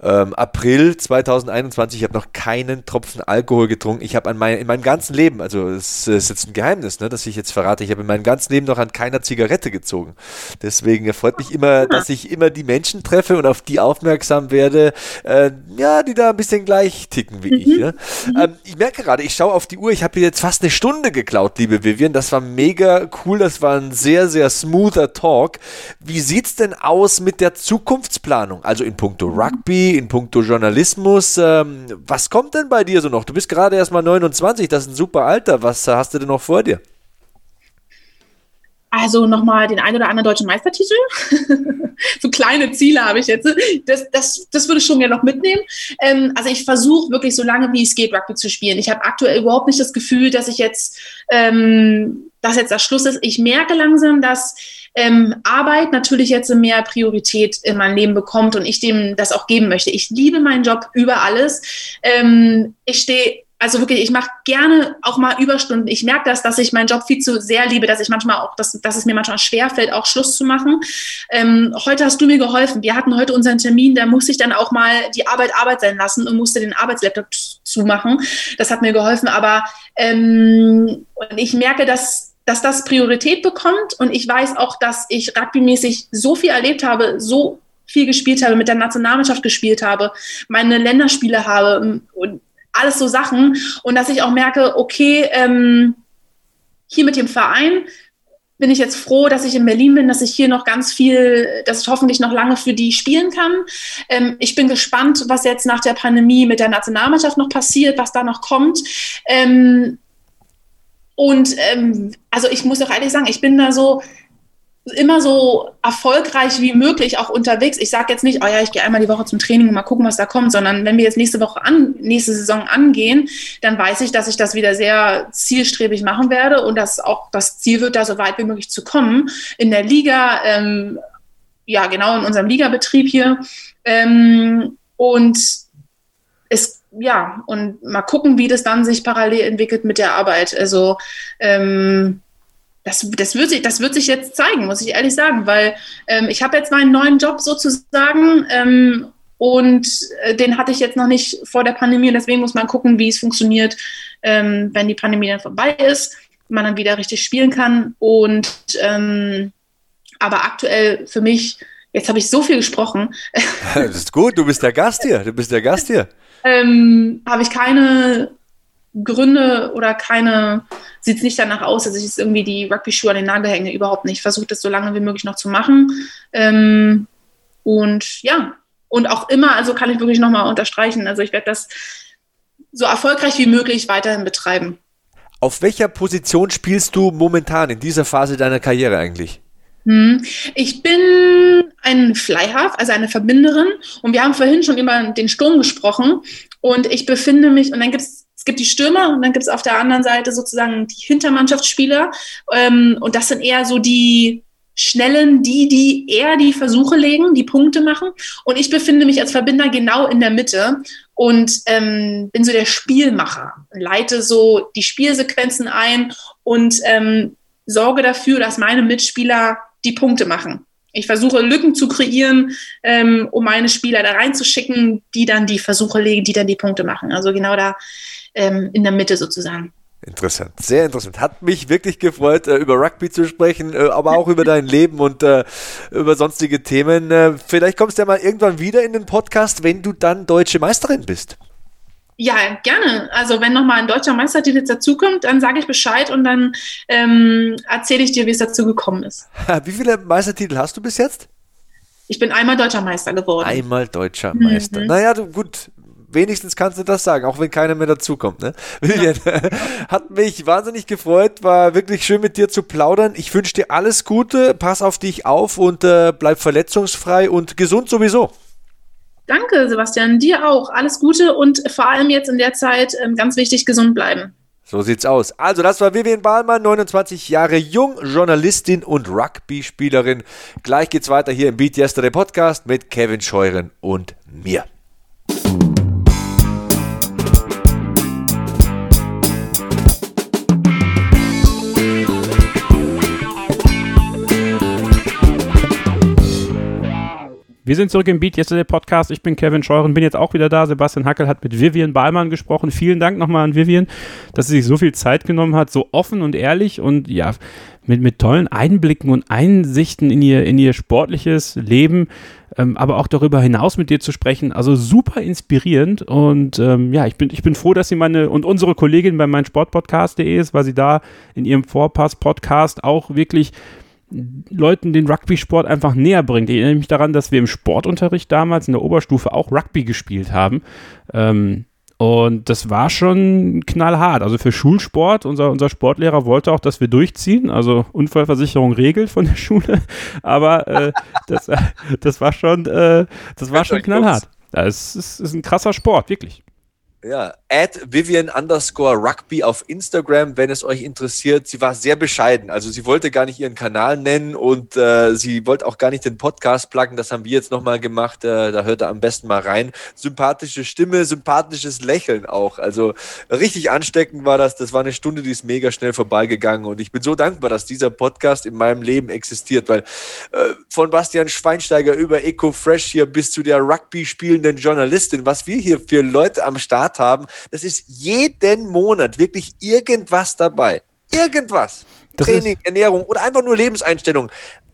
ähm, April 2021. Ich habe noch keinen Tropfen Alkohol getrunken. Ich habe mein, in meinem ganzen Leben, also es ist jetzt ein Geheimnis, ne, dass ich jetzt verrate, ich habe in meinem ganzen Leben noch an keiner Zigarette gezogen. Deswegen freut mich immer, dass ich immer die Menschen treffe und auf die aufmerksam werde, äh, ja, die da ein bisschen gleich ticken wie ich. Ja? Mhm. Ähm, ich merke gerade, ich schaue auf die Uhr, ich habe jetzt fast eine Stunde geklaut, liebe Vivian. Das war mega cool, das war ein sehr, sehr smoother Talk. Wie sieht es denn aus mit der Zukunftsplanung? Also in puncto Rugby, in puncto Journalismus. Ähm, was kommt denn bei dir so noch? Du bist gerade erst mal 29, das ist ein super Alter. Was hast du denn noch vor dir? Also nochmal den einen oder anderen deutschen Meistertitel. so kleine Ziele habe ich jetzt. Das, das, das würde ich schon gerne noch mitnehmen. Ähm, also ich versuche wirklich so lange wie es geht, Rugby zu spielen. Ich habe aktuell überhaupt nicht das Gefühl, dass ich jetzt, ähm, dass jetzt das Schluss ist. Ich merke langsam, dass ähm, Arbeit natürlich jetzt mehr Priorität in meinem Leben bekommt und ich dem das auch geben möchte. Ich liebe meinen Job über alles. Ähm, ich stehe also wirklich, ich mache gerne auch mal Überstunden. Ich merke das, dass ich meinen Job viel zu sehr liebe, dass ich manchmal auch, dass, dass es mir manchmal schwerfällt, auch Schluss zu machen. Ähm, heute hast du mir geholfen. Wir hatten heute unseren Termin, da musste ich dann auch mal die Arbeit Arbeit sein lassen und musste den Arbeitslaptop zumachen. Das hat mir geholfen. Aber ähm, ich merke, dass dass das Priorität bekommt und ich weiß auch, dass ich rugbymäßig so viel erlebt habe, so viel gespielt habe, mit der Nationalmannschaft gespielt habe, meine Länderspiele habe und alles so Sachen. Und dass ich auch merke, okay, ähm, hier mit dem Verein bin ich jetzt froh, dass ich in Berlin bin, dass ich hier noch ganz viel, dass ich hoffentlich noch lange für die spielen kann. Ähm, ich bin gespannt, was jetzt nach der Pandemie mit der Nationalmannschaft noch passiert, was da noch kommt. Ähm, und ähm, also ich muss auch ehrlich sagen, ich bin da so, immer so erfolgreich wie möglich auch unterwegs. Ich sage jetzt nicht, oh ja, ich gehe einmal die Woche zum Training und mal gucken, was da kommt, sondern wenn wir jetzt nächste Woche an, nächste Saison angehen, dann weiß ich, dass ich das wieder sehr zielstrebig machen werde und dass auch das Ziel wird, da so weit wie möglich zu kommen. In der Liga, ähm, ja, genau in unserem Ligabetrieb hier. Ähm, und es ja, und mal gucken, wie das dann sich parallel entwickelt mit der Arbeit. Also ähm, das, das, wird sich, das wird sich jetzt zeigen, muss ich ehrlich sagen, weil ähm, ich habe jetzt meinen neuen Job sozusagen ähm, und äh, den hatte ich jetzt noch nicht vor der Pandemie und deswegen muss man gucken, wie es funktioniert, ähm, wenn die Pandemie dann vorbei ist, man dann wieder richtig spielen kann. Und ähm, aber aktuell für mich, jetzt habe ich so viel gesprochen. Das ist gut, du bist der Gast hier, du bist der Gast hier. ähm, habe ich keine Gründe oder keine, sieht es nicht danach aus, dass ich jetzt irgendwie die Rugby-Schuhe an den Nagel hänge, überhaupt nicht. Ich versuche das so lange wie möglich noch zu machen. Ähm, und ja, und auch immer, also kann ich wirklich nochmal unterstreichen, also ich werde das so erfolgreich wie möglich weiterhin betreiben. Auf welcher Position spielst du momentan in dieser Phase deiner Karriere eigentlich? Hm. Ich bin ein Flyhalf, also eine Verbinderin. Und wir haben vorhin schon über den Sturm gesprochen. Und ich befinde mich, und dann gibt es gibt die Stürmer und dann gibt es auf der anderen Seite sozusagen die Hintermannschaftsspieler. Ähm, und das sind eher so die Schnellen, die, die eher die Versuche legen, die Punkte machen. Und ich befinde mich als Verbinder genau in der Mitte und ähm, bin so der Spielmacher, leite so die Spielsequenzen ein und ähm, sorge dafür, dass meine Mitspieler die Punkte machen. Ich versuche Lücken zu kreieren, ähm, um meine Spieler da reinzuschicken, die dann die Versuche legen, die dann die Punkte machen. Also genau da ähm, in der Mitte sozusagen. Interessant, sehr interessant. Hat mich wirklich gefreut, äh, über Rugby zu sprechen, äh, aber auch über dein Leben und äh, über sonstige Themen. Vielleicht kommst du ja mal irgendwann wieder in den Podcast, wenn du dann deutsche Meisterin bist. Ja, gerne. Also wenn nochmal ein deutscher Meistertitel dazukommt, dann sage ich Bescheid und dann ähm, erzähle ich dir, wie es dazu gekommen ist. Wie viele Meistertitel hast du bis jetzt? Ich bin einmal deutscher Meister geworden. Einmal deutscher Meister. Mhm. Naja, du, gut, wenigstens kannst du das sagen, auch wenn keiner mehr dazukommt. Ne? Vivian, ja. hat mich wahnsinnig gefreut, war wirklich schön mit dir zu plaudern. Ich wünsche dir alles Gute, pass auf dich auf und äh, bleib verletzungsfrei und gesund sowieso. Danke, Sebastian, dir auch. Alles Gute und vor allem jetzt in der Zeit ähm, ganz wichtig, gesund bleiben. So sieht's aus. Also, das war Vivian Bahlmann, 29 Jahre jung, Journalistin und Rugby-Spielerin. Gleich geht's weiter hier im Beat Yesterday Podcast mit Kevin Scheuren und mir. Wir sind zurück im Beat Yesterday Podcast. Ich bin Kevin Scheuren, bin jetzt auch wieder da. Sebastian Hackel hat mit Vivian Ballmann gesprochen. Vielen Dank nochmal an Vivian, dass sie sich so viel Zeit genommen hat, so offen und ehrlich und ja, mit, mit tollen Einblicken und Einsichten in ihr, in ihr sportliches Leben, ähm, aber auch darüber hinaus mit dir zu sprechen. Also super inspirierend und ähm, ja, ich bin, ich bin froh, dass sie meine und unsere Kollegin bei meinsportpodcast.de ist, weil sie da in ihrem Vorpass-Podcast auch wirklich Leuten den Rugby-Sport einfach näher bringt. Ich erinnere mich daran, dass wir im Sportunterricht damals in der Oberstufe auch Rugby gespielt haben. Ähm, und das war schon knallhart. Also für Schulsport, unser, unser Sportlehrer wollte auch, dass wir durchziehen. Also Unfallversicherung regelt von der Schule. Aber äh, das, das war schon, äh, das war schon knallhart. Es ist, ist ein krasser Sport, wirklich. Ja, at Vivian underscore Rugby auf Instagram, wenn es euch interessiert. Sie war sehr bescheiden. Also sie wollte gar nicht ihren Kanal nennen und äh, sie wollte auch gar nicht den Podcast pluggen. Das haben wir jetzt nochmal gemacht. Äh, da hört er am besten mal rein. Sympathische Stimme, sympathisches Lächeln auch. Also richtig ansteckend war das. Das war eine Stunde, die ist mega schnell vorbeigegangen. Und ich bin so dankbar, dass dieser Podcast in meinem Leben existiert, weil äh, von Bastian Schweinsteiger über Eco Fresh hier bis zu der Rugby spielenden Journalistin, was wir hier für Leute am Start haben. Das ist jeden Monat wirklich irgendwas dabei. Irgendwas. Das Training, Ernährung oder einfach nur Lebenseinstellung,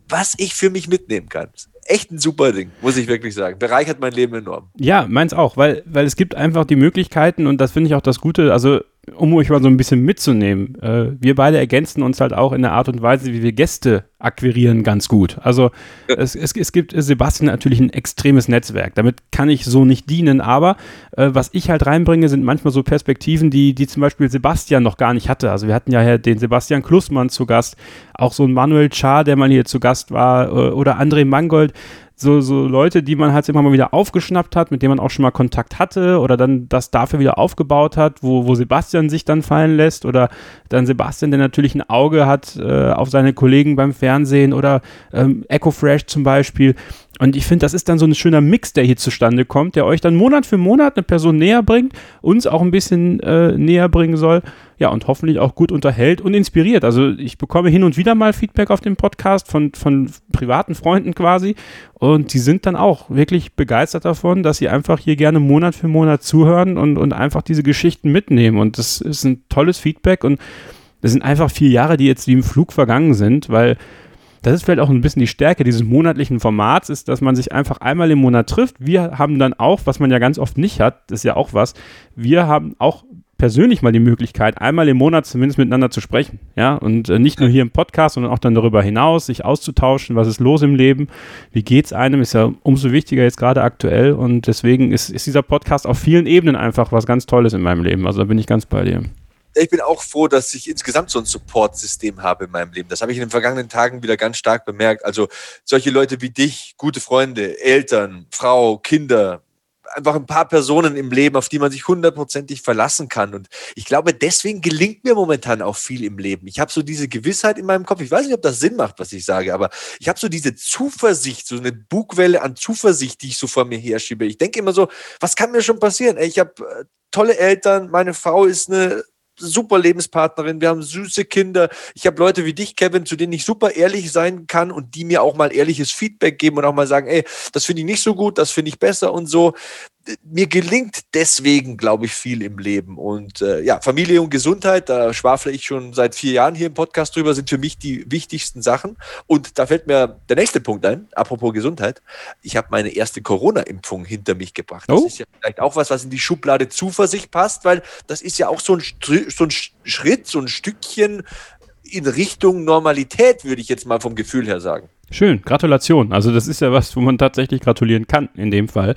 was ich für mich mitnehmen kann echt ein super Ding, muss ich wirklich sagen. Bereichert mein Leben enorm. Ja, meins auch, weil, weil es gibt einfach die Möglichkeiten und das finde ich auch das Gute. Also um euch mal so ein bisschen mitzunehmen, äh, wir beide ergänzen uns halt auch in der Art und Weise, wie wir Gäste akquirieren, ganz gut. Also ja. es, es, es gibt Sebastian natürlich ein extremes Netzwerk. Damit kann ich so nicht dienen, aber äh, was ich halt reinbringe, sind manchmal so Perspektiven, die, die zum Beispiel Sebastian noch gar nicht hatte. Also wir hatten ja den Sebastian Klussmann zu Gast, auch so ein Manuel Char, der mal hier zu Gast war, äh, oder André Mangold so, so Leute, die man halt immer mal wieder aufgeschnappt hat, mit denen man auch schon mal Kontakt hatte oder dann das dafür wieder aufgebaut hat, wo, wo Sebastian sich dann fallen lässt oder dann Sebastian, der natürlich ein Auge hat äh, auf seine Kollegen beim Fernsehen oder ähm, Echo Fresh zum Beispiel. Und ich finde, das ist dann so ein schöner Mix, der hier zustande kommt, der euch dann Monat für Monat eine Person näher bringt, uns auch ein bisschen äh, näher bringen soll. ja, und hoffentlich auch gut unterhält und inspiriert. Also ich bekomme hin und wieder mal Feedback auf dem Podcast von, von privaten Freunden quasi und die sind dann auch wirklich begeistert davon, dass sie einfach hier gerne Monat für Monat zuhören und, und einfach diese Geschichten mitnehmen und das ist ein tolles Feedback und das sind einfach vier Jahre, die jetzt wie im Flug vergangen sind, weil das ist vielleicht auch ein bisschen die Stärke dieses monatlichen Formats, ist, dass man sich einfach einmal im Monat trifft. Wir haben dann auch, was man ja ganz oft nicht hat, das ist ja auch was, wir haben auch persönlich mal die Möglichkeit, einmal im Monat zumindest miteinander zu sprechen. Ja, und äh, nicht nur hier im Podcast, sondern auch dann darüber hinaus, sich auszutauschen, was ist los im Leben, wie geht es einem, ist ja umso wichtiger jetzt gerade aktuell. Und deswegen ist, ist dieser Podcast auf vielen Ebenen einfach was ganz Tolles in meinem Leben. Also da bin ich ganz bei dir ich bin auch froh, dass ich insgesamt so ein Support-System habe in meinem Leben. Das habe ich in den vergangenen Tagen wieder ganz stark bemerkt. Also solche Leute wie dich, gute Freunde, Eltern, Frau, Kinder, einfach ein paar Personen im Leben, auf die man sich hundertprozentig verlassen kann. Und ich glaube, deswegen gelingt mir momentan auch viel im Leben. Ich habe so diese Gewissheit in meinem Kopf. Ich weiß nicht, ob das Sinn macht, was ich sage, aber ich habe so diese Zuversicht, so eine Bugwelle an Zuversicht, die ich so vor mir herschiebe. Ich denke immer so, was kann mir schon passieren? Ich habe äh, tolle Eltern, meine Frau ist eine super Lebenspartnerin, wir haben süße Kinder. Ich habe Leute wie dich, Kevin, zu denen ich super ehrlich sein kann und die mir auch mal ehrliches Feedback geben und auch mal sagen, ey, das finde ich nicht so gut, das finde ich besser und so mir gelingt deswegen, glaube ich, viel im Leben. Und äh, ja, Familie und Gesundheit, da schwafle ich schon seit vier Jahren hier im Podcast drüber, sind für mich die wichtigsten Sachen. Und da fällt mir der nächste Punkt ein, apropos Gesundheit. Ich habe meine erste Corona-Impfung hinter mich gebracht. Das oh. ist ja vielleicht auch was, was in die Schublade Zuversicht passt, weil das ist ja auch so ein, so ein Schritt, so ein Stückchen in Richtung Normalität, würde ich jetzt mal vom Gefühl her sagen. Schön, Gratulation. Also das ist ja was, wo man tatsächlich gratulieren kann in dem Fall.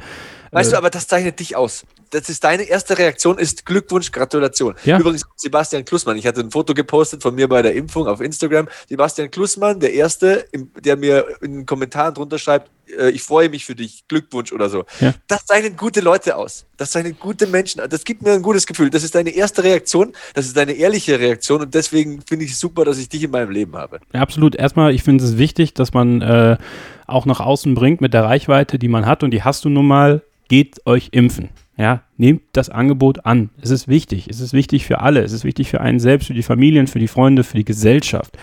Weißt du, äh, aber das zeichnet dich aus. Das ist deine erste Reaktion, ist Glückwunsch, Gratulation. Ja. Übrigens, Sebastian Klussmann, ich hatte ein Foto gepostet von mir bei der Impfung auf Instagram. Sebastian Klussmann, der Erste, der mir in den Kommentaren drunter schreibt, ich freue mich für dich, Glückwunsch oder so. Ja. Das zeichnet gute Leute aus. Das zeichnet gute Menschen. Das gibt mir ein gutes Gefühl. Das ist deine erste Reaktion. Das ist deine ehrliche Reaktion. Und deswegen finde ich es super, dass ich dich in meinem Leben habe. Ja, absolut. Erstmal, ich finde es wichtig, dass man äh, auch nach außen bringt mit der Reichweite, die man hat. Und die hast du nun mal geht euch impfen. Ja, nehmt das Angebot an. Es ist wichtig. Es ist wichtig für alle. Es ist wichtig für einen selbst, für die Familien, für die Freunde, für die Gesellschaft.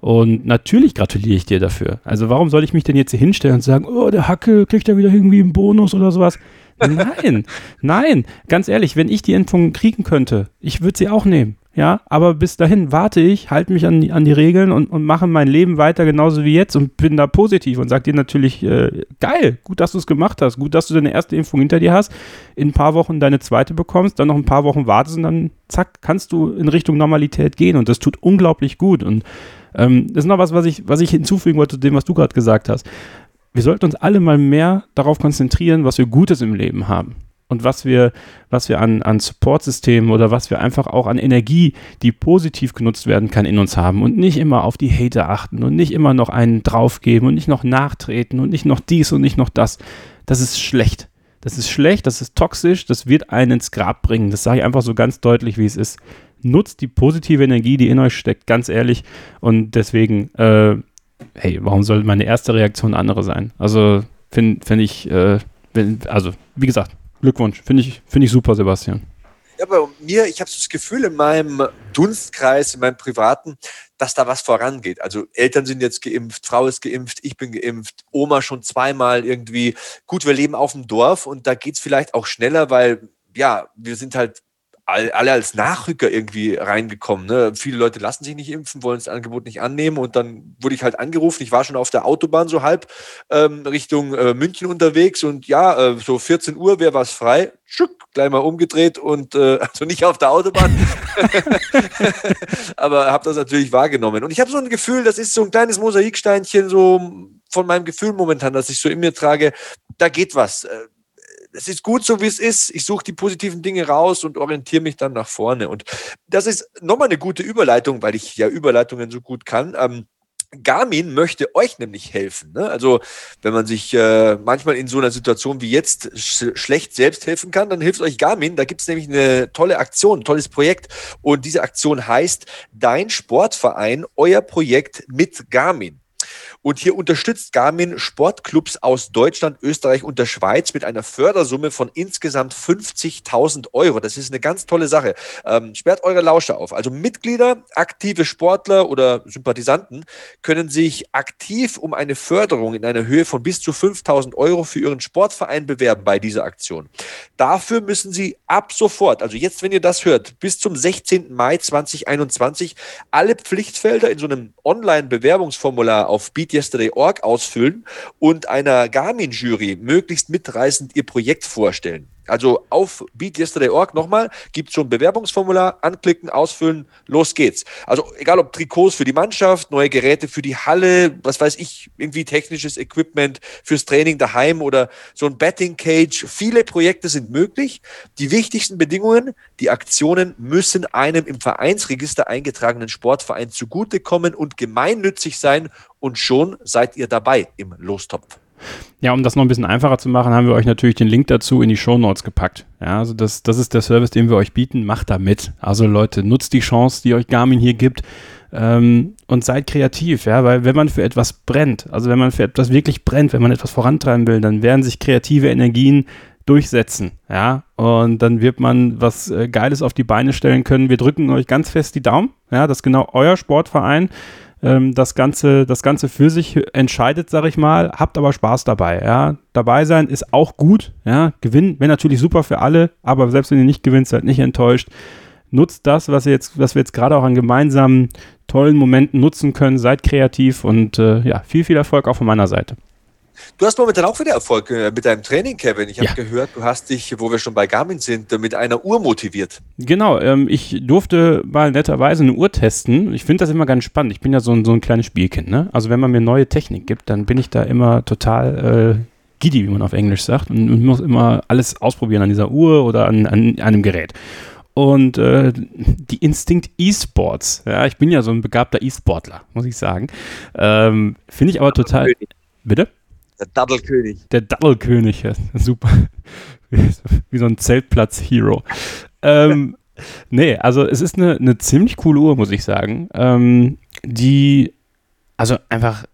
Und natürlich gratuliere ich dir dafür. Also warum soll ich mich denn jetzt hier hinstellen und sagen, oh, der Hacke kriegt ja wieder irgendwie einen Bonus oder sowas? Nein, nein, ganz ehrlich, wenn ich die Impfung kriegen könnte, ich würde sie auch nehmen. Ja, aber bis dahin warte ich, halte mich an die, an die Regeln und, und mache mein Leben weiter genauso wie jetzt und bin da positiv und sage dir natürlich, äh, geil, gut, dass du es gemacht hast, gut, dass du deine erste Impfung hinter dir hast, in ein paar Wochen deine zweite bekommst, dann noch ein paar Wochen wartest und dann zack, kannst du in Richtung Normalität gehen und das tut unglaublich gut und ähm, das ist noch was, was ich, was ich hinzufügen wollte zu dem, was du gerade gesagt hast. Wir sollten uns alle mal mehr darauf konzentrieren, was wir Gutes im Leben haben und was wir, was wir an, an Support-Systemen oder was wir einfach auch an Energie, die positiv genutzt werden kann, in uns haben und nicht immer auf die Hater achten und nicht immer noch einen draufgeben und nicht noch nachtreten und nicht noch dies und nicht noch das. Das ist schlecht. Das ist schlecht, das ist toxisch, das wird einen ins Grab bringen. Das sage ich einfach so ganz deutlich, wie es ist. Nutzt die positive Energie, die in euch steckt, ganz ehrlich. Und deswegen, äh, hey, warum soll meine erste Reaktion andere sein? Also finde find ich, äh, also wie gesagt, Glückwunsch. Finde ich, find ich super, Sebastian. Ja, bei mir, ich habe so das Gefühl in meinem Dunstkreis, in meinem privaten, dass da was vorangeht. Also Eltern sind jetzt geimpft, Frau ist geimpft, ich bin geimpft, Oma schon zweimal irgendwie. Gut, wir leben auf dem Dorf und da geht es vielleicht auch schneller, weil ja, wir sind halt alle als Nachrücker irgendwie reingekommen. Ne? Viele Leute lassen sich nicht impfen, wollen das Angebot nicht annehmen und dann wurde ich halt angerufen. Ich war schon auf der Autobahn so halb ähm, Richtung äh, München unterwegs und ja, äh, so 14 Uhr wäre was frei. Schuck, gleich mal umgedreht und äh, also nicht auf der Autobahn, aber habe das natürlich wahrgenommen. Und ich habe so ein Gefühl, das ist so ein kleines Mosaiksteinchen so von meinem Gefühl momentan, dass ich so in mir trage, da geht was äh, es ist gut so, wie es ist. Ich suche die positiven Dinge raus und orientiere mich dann nach vorne. Und das ist nochmal eine gute Überleitung, weil ich ja Überleitungen so gut kann. Ähm, Garmin möchte euch nämlich helfen. Ne? Also wenn man sich äh, manchmal in so einer Situation wie jetzt sch schlecht selbst helfen kann, dann hilft euch Garmin. Da gibt es nämlich eine tolle Aktion, ein tolles Projekt. Und diese Aktion heißt Dein Sportverein, euer Projekt mit Garmin. Und hier unterstützt Garmin Sportclubs aus Deutschland, Österreich und der Schweiz mit einer Fördersumme von insgesamt 50.000 Euro. Das ist eine ganz tolle Sache. Ähm, sperrt eure Lausche auf. Also Mitglieder, aktive Sportler oder Sympathisanten können sich aktiv um eine Förderung in einer Höhe von bis zu 5.000 Euro für ihren Sportverein bewerben bei dieser Aktion. Dafür müssen sie ab sofort, also jetzt, wenn ihr das hört, bis zum 16. Mai 2021 alle Pflichtfelder in so einem Online-Bewerbungsformular auf beatyesterday.org ausfüllen und einer Garmin-Jury möglichst mitreißend ihr Projekt vorstellen. Also auf beatyesterday.org nochmal, gibt so ein Bewerbungsformular, anklicken, ausfüllen, los geht's. Also egal ob Trikots für die Mannschaft, neue Geräte für die Halle, was weiß ich, irgendwie technisches Equipment fürs Training daheim oder so ein Betting Cage. Viele Projekte sind möglich. Die wichtigsten Bedingungen, die Aktionen müssen einem im Vereinsregister eingetragenen Sportverein zugutekommen und gemeinnützig sein und schon seid ihr dabei im Lostopf. Ja, um das noch ein bisschen einfacher zu machen, haben wir euch natürlich den Link dazu in die Show Notes gepackt. Ja, also das, das ist der Service, den wir euch bieten. Macht da mit. Also Leute, nutzt die Chance, die euch Garmin hier gibt ähm, und seid kreativ, ja, weil wenn man für etwas brennt, also wenn man für etwas wirklich brennt, wenn man etwas vorantreiben will, dann werden sich kreative Energien durchsetzen, ja, und dann wird man was äh, Geiles auf die Beine stellen können. Wir drücken euch ganz fest die Daumen, ja, dass genau euer Sportverein ähm, das, Ganze, das Ganze für sich entscheidet, sag ich mal. Habt aber Spaß dabei. Ja? Dabei sein ist auch gut. Ja? Gewinnen wäre natürlich super für alle, aber selbst wenn ihr nicht gewinnt, seid nicht enttäuscht. Nutzt das, was, ihr jetzt, was wir jetzt gerade auch an gemeinsamen tollen Momenten nutzen können. Seid kreativ und äh, ja, viel, viel Erfolg auch von meiner Seite. Du hast momentan auch wieder Erfolg äh, mit deinem Training, Kevin. Ich habe ja. gehört, du hast dich, wo wir schon bei Garmin sind, mit einer Uhr motiviert. Genau, ähm, ich durfte mal netterweise eine Uhr testen. Ich finde das immer ganz spannend. Ich bin ja so ein, so ein kleines Spielkind. Ne? Also wenn man mir neue Technik gibt, dann bin ich da immer total äh, giddy, wie man auf Englisch sagt. Und, und muss immer alles ausprobieren an dieser Uhr oder an, an einem Gerät und äh, die Instinct E-Sports. Ja, ich bin ja so ein begabter E-Sportler, muss ich sagen. Ähm, Finde ich aber total. Bitte? Der Daddelkönig. Der Daddelkönig, ja, super. Wie so ein Zeltplatz-Hero. ähm, nee, also es ist eine, eine ziemlich coole Uhr, muss ich sagen. Ähm, die, also einfach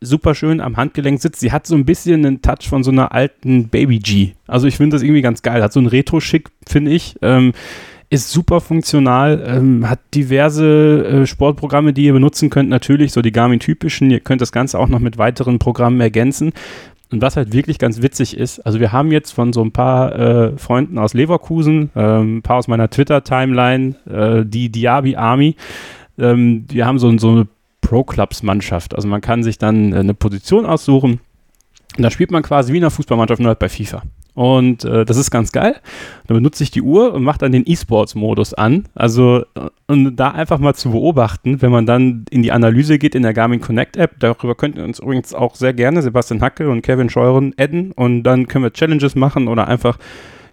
super schön am Handgelenk sitzt. Sie hat so ein bisschen einen Touch von so einer alten Baby G. Also ich finde das irgendwie ganz geil. Hat so ein Retro-Schick, finde ich. Ähm, ist super funktional, ähm, hat diverse äh, Sportprogramme, die ihr benutzen könnt, natürlich, so die Garmin-typischen. Ihr könnt das Ganze auch noch mit weiteren Programmen ergänzen. Und was halt wirklich ganz witzig ist, also wir haben jetzt von so ein paar äh, Freunden aus Leverkusen, äh, ein paar aus meiner Twitter-Timeline, äh, die Diaby Army, ähm, die haben so, so eine Pro-Clubs-Mannschaft. Also man kann sich dann äh, eine Position aussuchen und da spielt man quasi wie in einer Fußballmannschaft nur halt bei FIFA. Und äh, das ist ganz geil. Dann benutze ich die Uhr und mache dann den E-Sports-Modus an. Also, äh, und da einfach mal zu beobachten, wenn man dann in die Analyse geht in der Garmin Connect App. Darüber könnt ihr uns übrigens auch sehr gerne, Sebastian Hacke und Kevin Scheuren, adden. Und dann können wir Challenges machen oder einfach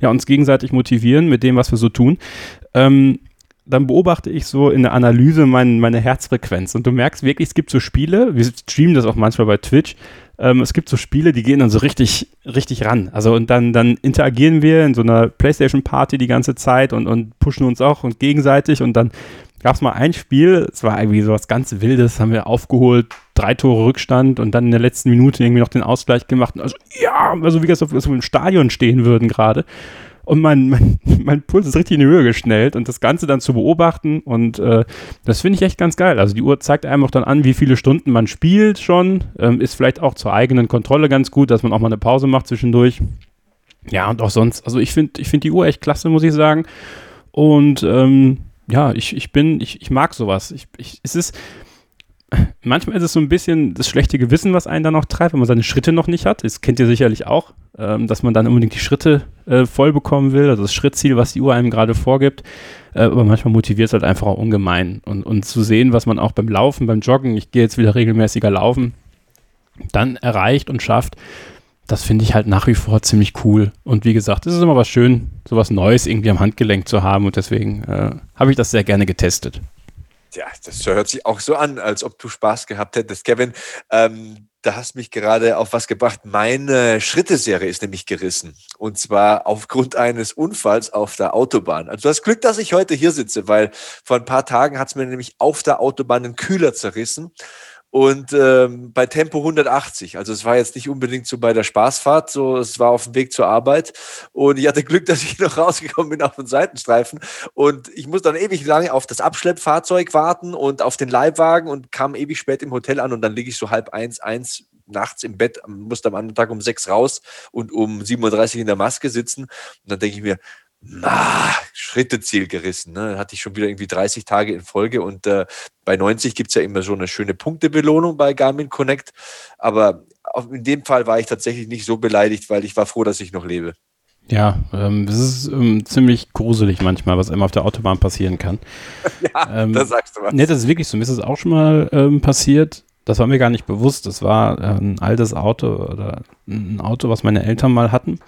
ja, uns gegenseitig motivieren mit dem, was wir so tun. Ähm, dann beobachte ich so in der Analyse mein, meine Herzfrequenz. Und du merkst wirklich, es gibt so Spiele, wir streamen das auch manchmal bei Twitch, ähm, es gibt so Spiele, die gehen dann so richtig, richtig ran. Also und dann, dann interagieren wir in so einer Playstation-Party die ganze Zeit und, und pushen uns auch und gegenseitig und dann gab es mal ein Spiel, es war irgendwie so was ganz Wildes, haben wir aufgeholt, drei Tore Rückstand und dann in der letzten Minute irgendwie noch den Ausgleich gemacht. Also ja, also wie wir so im Stadion stehen würden gerade und mein, mein, mein Puls ist richtig in die Höhe geschnellt und das Ganze dann zu beobachten und äh, das finde ich echt ganz geil. Also die Uhr zeigt einem auch dann an, wie viele Stunden man spielt schon, ähm, ist vielleicht auch zur eigenen Kontrolle ganz gut, dass man auch mal eine Pause macht zwischendurch. Ja, und auch sonst, also ich finde ich find die Uhr echt klasse, muss ich sagen. Und ähm, ja, ich, ich bin, ich, ich mag sowas. Ich, ich, es ist, manchmal ist es so ein bisschen das schlechte Gewissen, was einen dann auch treibt, wenn man seine Schritte noch nicht hat. Das kennt ihr sicherlich auch, ähm, dass man dann unbedingt die Schritte äh, voll bekommen will, also das Schrittziel, was die Uhr einem gerade vorgibt. Äh, aber manchmal motiviert es halt einfach auch ungemein. Und, und zu sehen, was man auch beim Laufen, beim Joggen, ich gehe jetzt wieder regelmäßiger laufen, dann erreicht und schafft, das finde ich halt nach wie vor ziemlich cool. Und wie gesagt, es ist immer was schön, so was Neues irgendwie am Handgelenk zu haben. Und deswegen äh, habe ich das sehr gerne getestet. Ja, das hört sich auch so an, als ob du Spaß gehabt hättest. Kevin, ähm, da hast mich gerade auf was gebracht. Meine Schritteserie ist nämlich gerissen. Und zwar aufgrund eines Unfalls auf der Autobahn. Also du hast Glück, dass ich heute hier sitze, weil vor ein paar Tagen hat es mir nämlich auf der Autobahn einen Kühler zerrissen. Und ähm, bei Tempo 180. Also es war jetzt nicht unbedingt so bei der Spaßfahrt, so es war auf dem Weg zur Arbeit. Und ich hatte Glück, dass ich noch rausgekommen bin auf den Seitenstreifen. Und ich musste dann ewig lange auf das Abschleppfahrzeug warten und auf den Leibwagen und kam ewig spät im Hotel an. Und dann liege ich so halb eins, eins nachts im Bett, musste am anderen Tag um sechs raus und um 7.30 Uhr in der Maske sitzen. Und dann denke ich mir, na, Schritteziel gerissen. Ne? Hatte ich schon wieder irgendwie 30 Tage in Folge und äh, bei 90 gibt es ja immer so eine schöne Punktebelohnung bei Garmin Connect. Aber in dem Fall war ich tatsächlich nicht so beleidigt, weil ich war froh, dass ich noch lebe. Ja, ähm, es ist ähm, ziemlich gruselig manchmal, was einem auf der Autobahn passieren kann. ja, ähm, da sagst du was. Ne, das ist wirklich so. Mir ist es auch schon mal ähm, passiert. Das war mir gar nicht bewusst. Das war äh, ein altes Auto oder ein Auto, was meine Eltern mal hatten.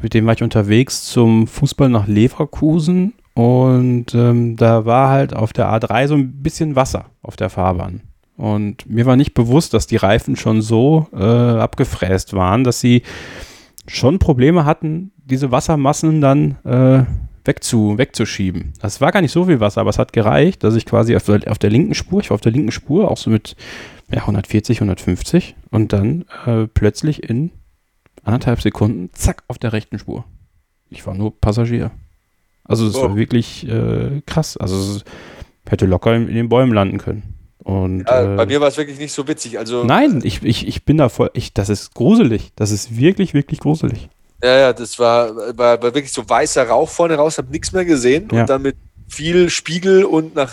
Mit dem war ich unterwegs zum Fußball nach Leverkusen und ähm, da war halt auf der A3 so ein bisschen Wasser auf der Fahrbahn. Und mir war nicht bewusst, dass die Reifen schon so äh, abgefräst waren, dass sie schon Probleme hatten, diese Wassermassen dann äh, wegzu, wegzuschieben. Das war gar nicht so viel Wasser, aber es hat gereicht, dass ich quasi auf der, auf der linken Spur, ich war auf der linken Spur, auch so mit ja, 140, 150 und dann äh, plötzlich in anderthalb Sekunden, zack, auf der rechten Spur. Ich war nur Passagier. Also es oh. war wirklich äh, krass. Also hätte locker in, in, den Bäumen landen können. Und, ja, äh, bei mir war es wirklich nicht so witzig. Also, nein, ich, ich, ich bin da voll, ich, das ist gruselig. Das ist wirklich, wirklich gruselig. Ja, ja, das war, war, war wirklich so weißer Rauch vorne raus, habe nichts mehr gesehen ja. und dann mit viel Spiegel und nach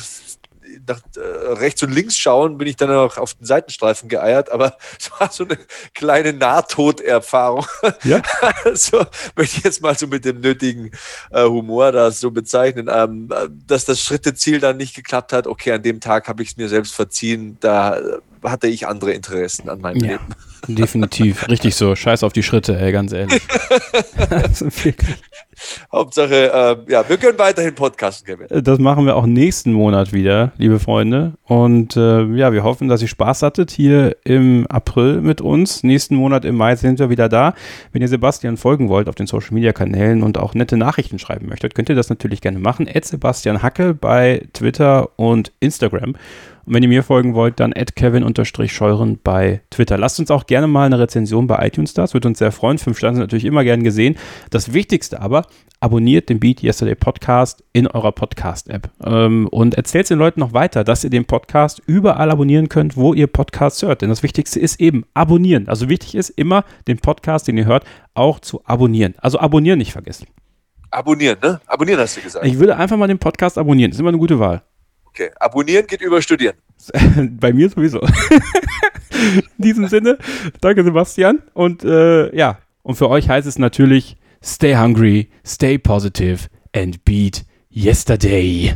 nach äh, rechts und links schauen, bin ich dann auch auf den Seitenstreifen geeiert, aber es war so eine kleine Nahtoderfahrung. Ja. so möchte ich jetzt mal so mit dem nötigen äh, Humor das so bezeichnen, ähm, dass das Schritteziel dann nicht geklappt hat. Okay, an dem Tag habe ich es mir selbst verziehen, da äh, hatte ich andere Interessen an meinem ja. Leben. Definitiv, richtig so. Scheiß auf die Schritte, ey, ganz ehrlich. also. Hauptsache, äh, ja, wir können weiterhin podcasten, Kevin. Äh, das machen wir auch nächsten Monat wieder, liebe Freunde. Und äh, ja, wir hoffen, dass ihr Spaß hattet hier im April mit uns. Nächsten Monat im Mai sind wir wieder da. Wenn ihr Sebastian folgen wollt auf den Social Media Kanälen und auch nette Nachrichten schreiben möchtet, könnt ihr das natürlich gerne machen. Sebastian Hacke bei Twitter und Instagram. Und wenn ihr mir folgen wollt, dann kevin-scheuren bei Twitter. Lasst uns auch gerne mal eine Rezension bei iTunes da. Das würde uns sehr freuen. Fünf Sterne sind natürlich immer gern gesehen. Das Wichtigste aber, abonniert den Beat Yesterday Podcast in eurer Podcast-App. Ähm, und erzählt den Leuten noch weiter, dass ihr den Podcast überall abonnieren könnt, wo ihr Podcasts hört. Denn das Wichtigste ist eben abonnieren. Also wichtig ist immer, den Podcast, den ihr hört, auch zu abonnieren. Also abonnieren nicht vergessen. Abonnieren, ne? Abonnieren hast du gesagt. Ich würde einfach mal den Podcast abonnieren. Das ist immer eine gute Wahl. Okay, abonnieren geht über studieren. Bei mir sowieso. In diesem Sinne, danke Sebastian. Und äh, ja, und für euch heißt es natürlich, stay hungry, stay positive and beat yesterday.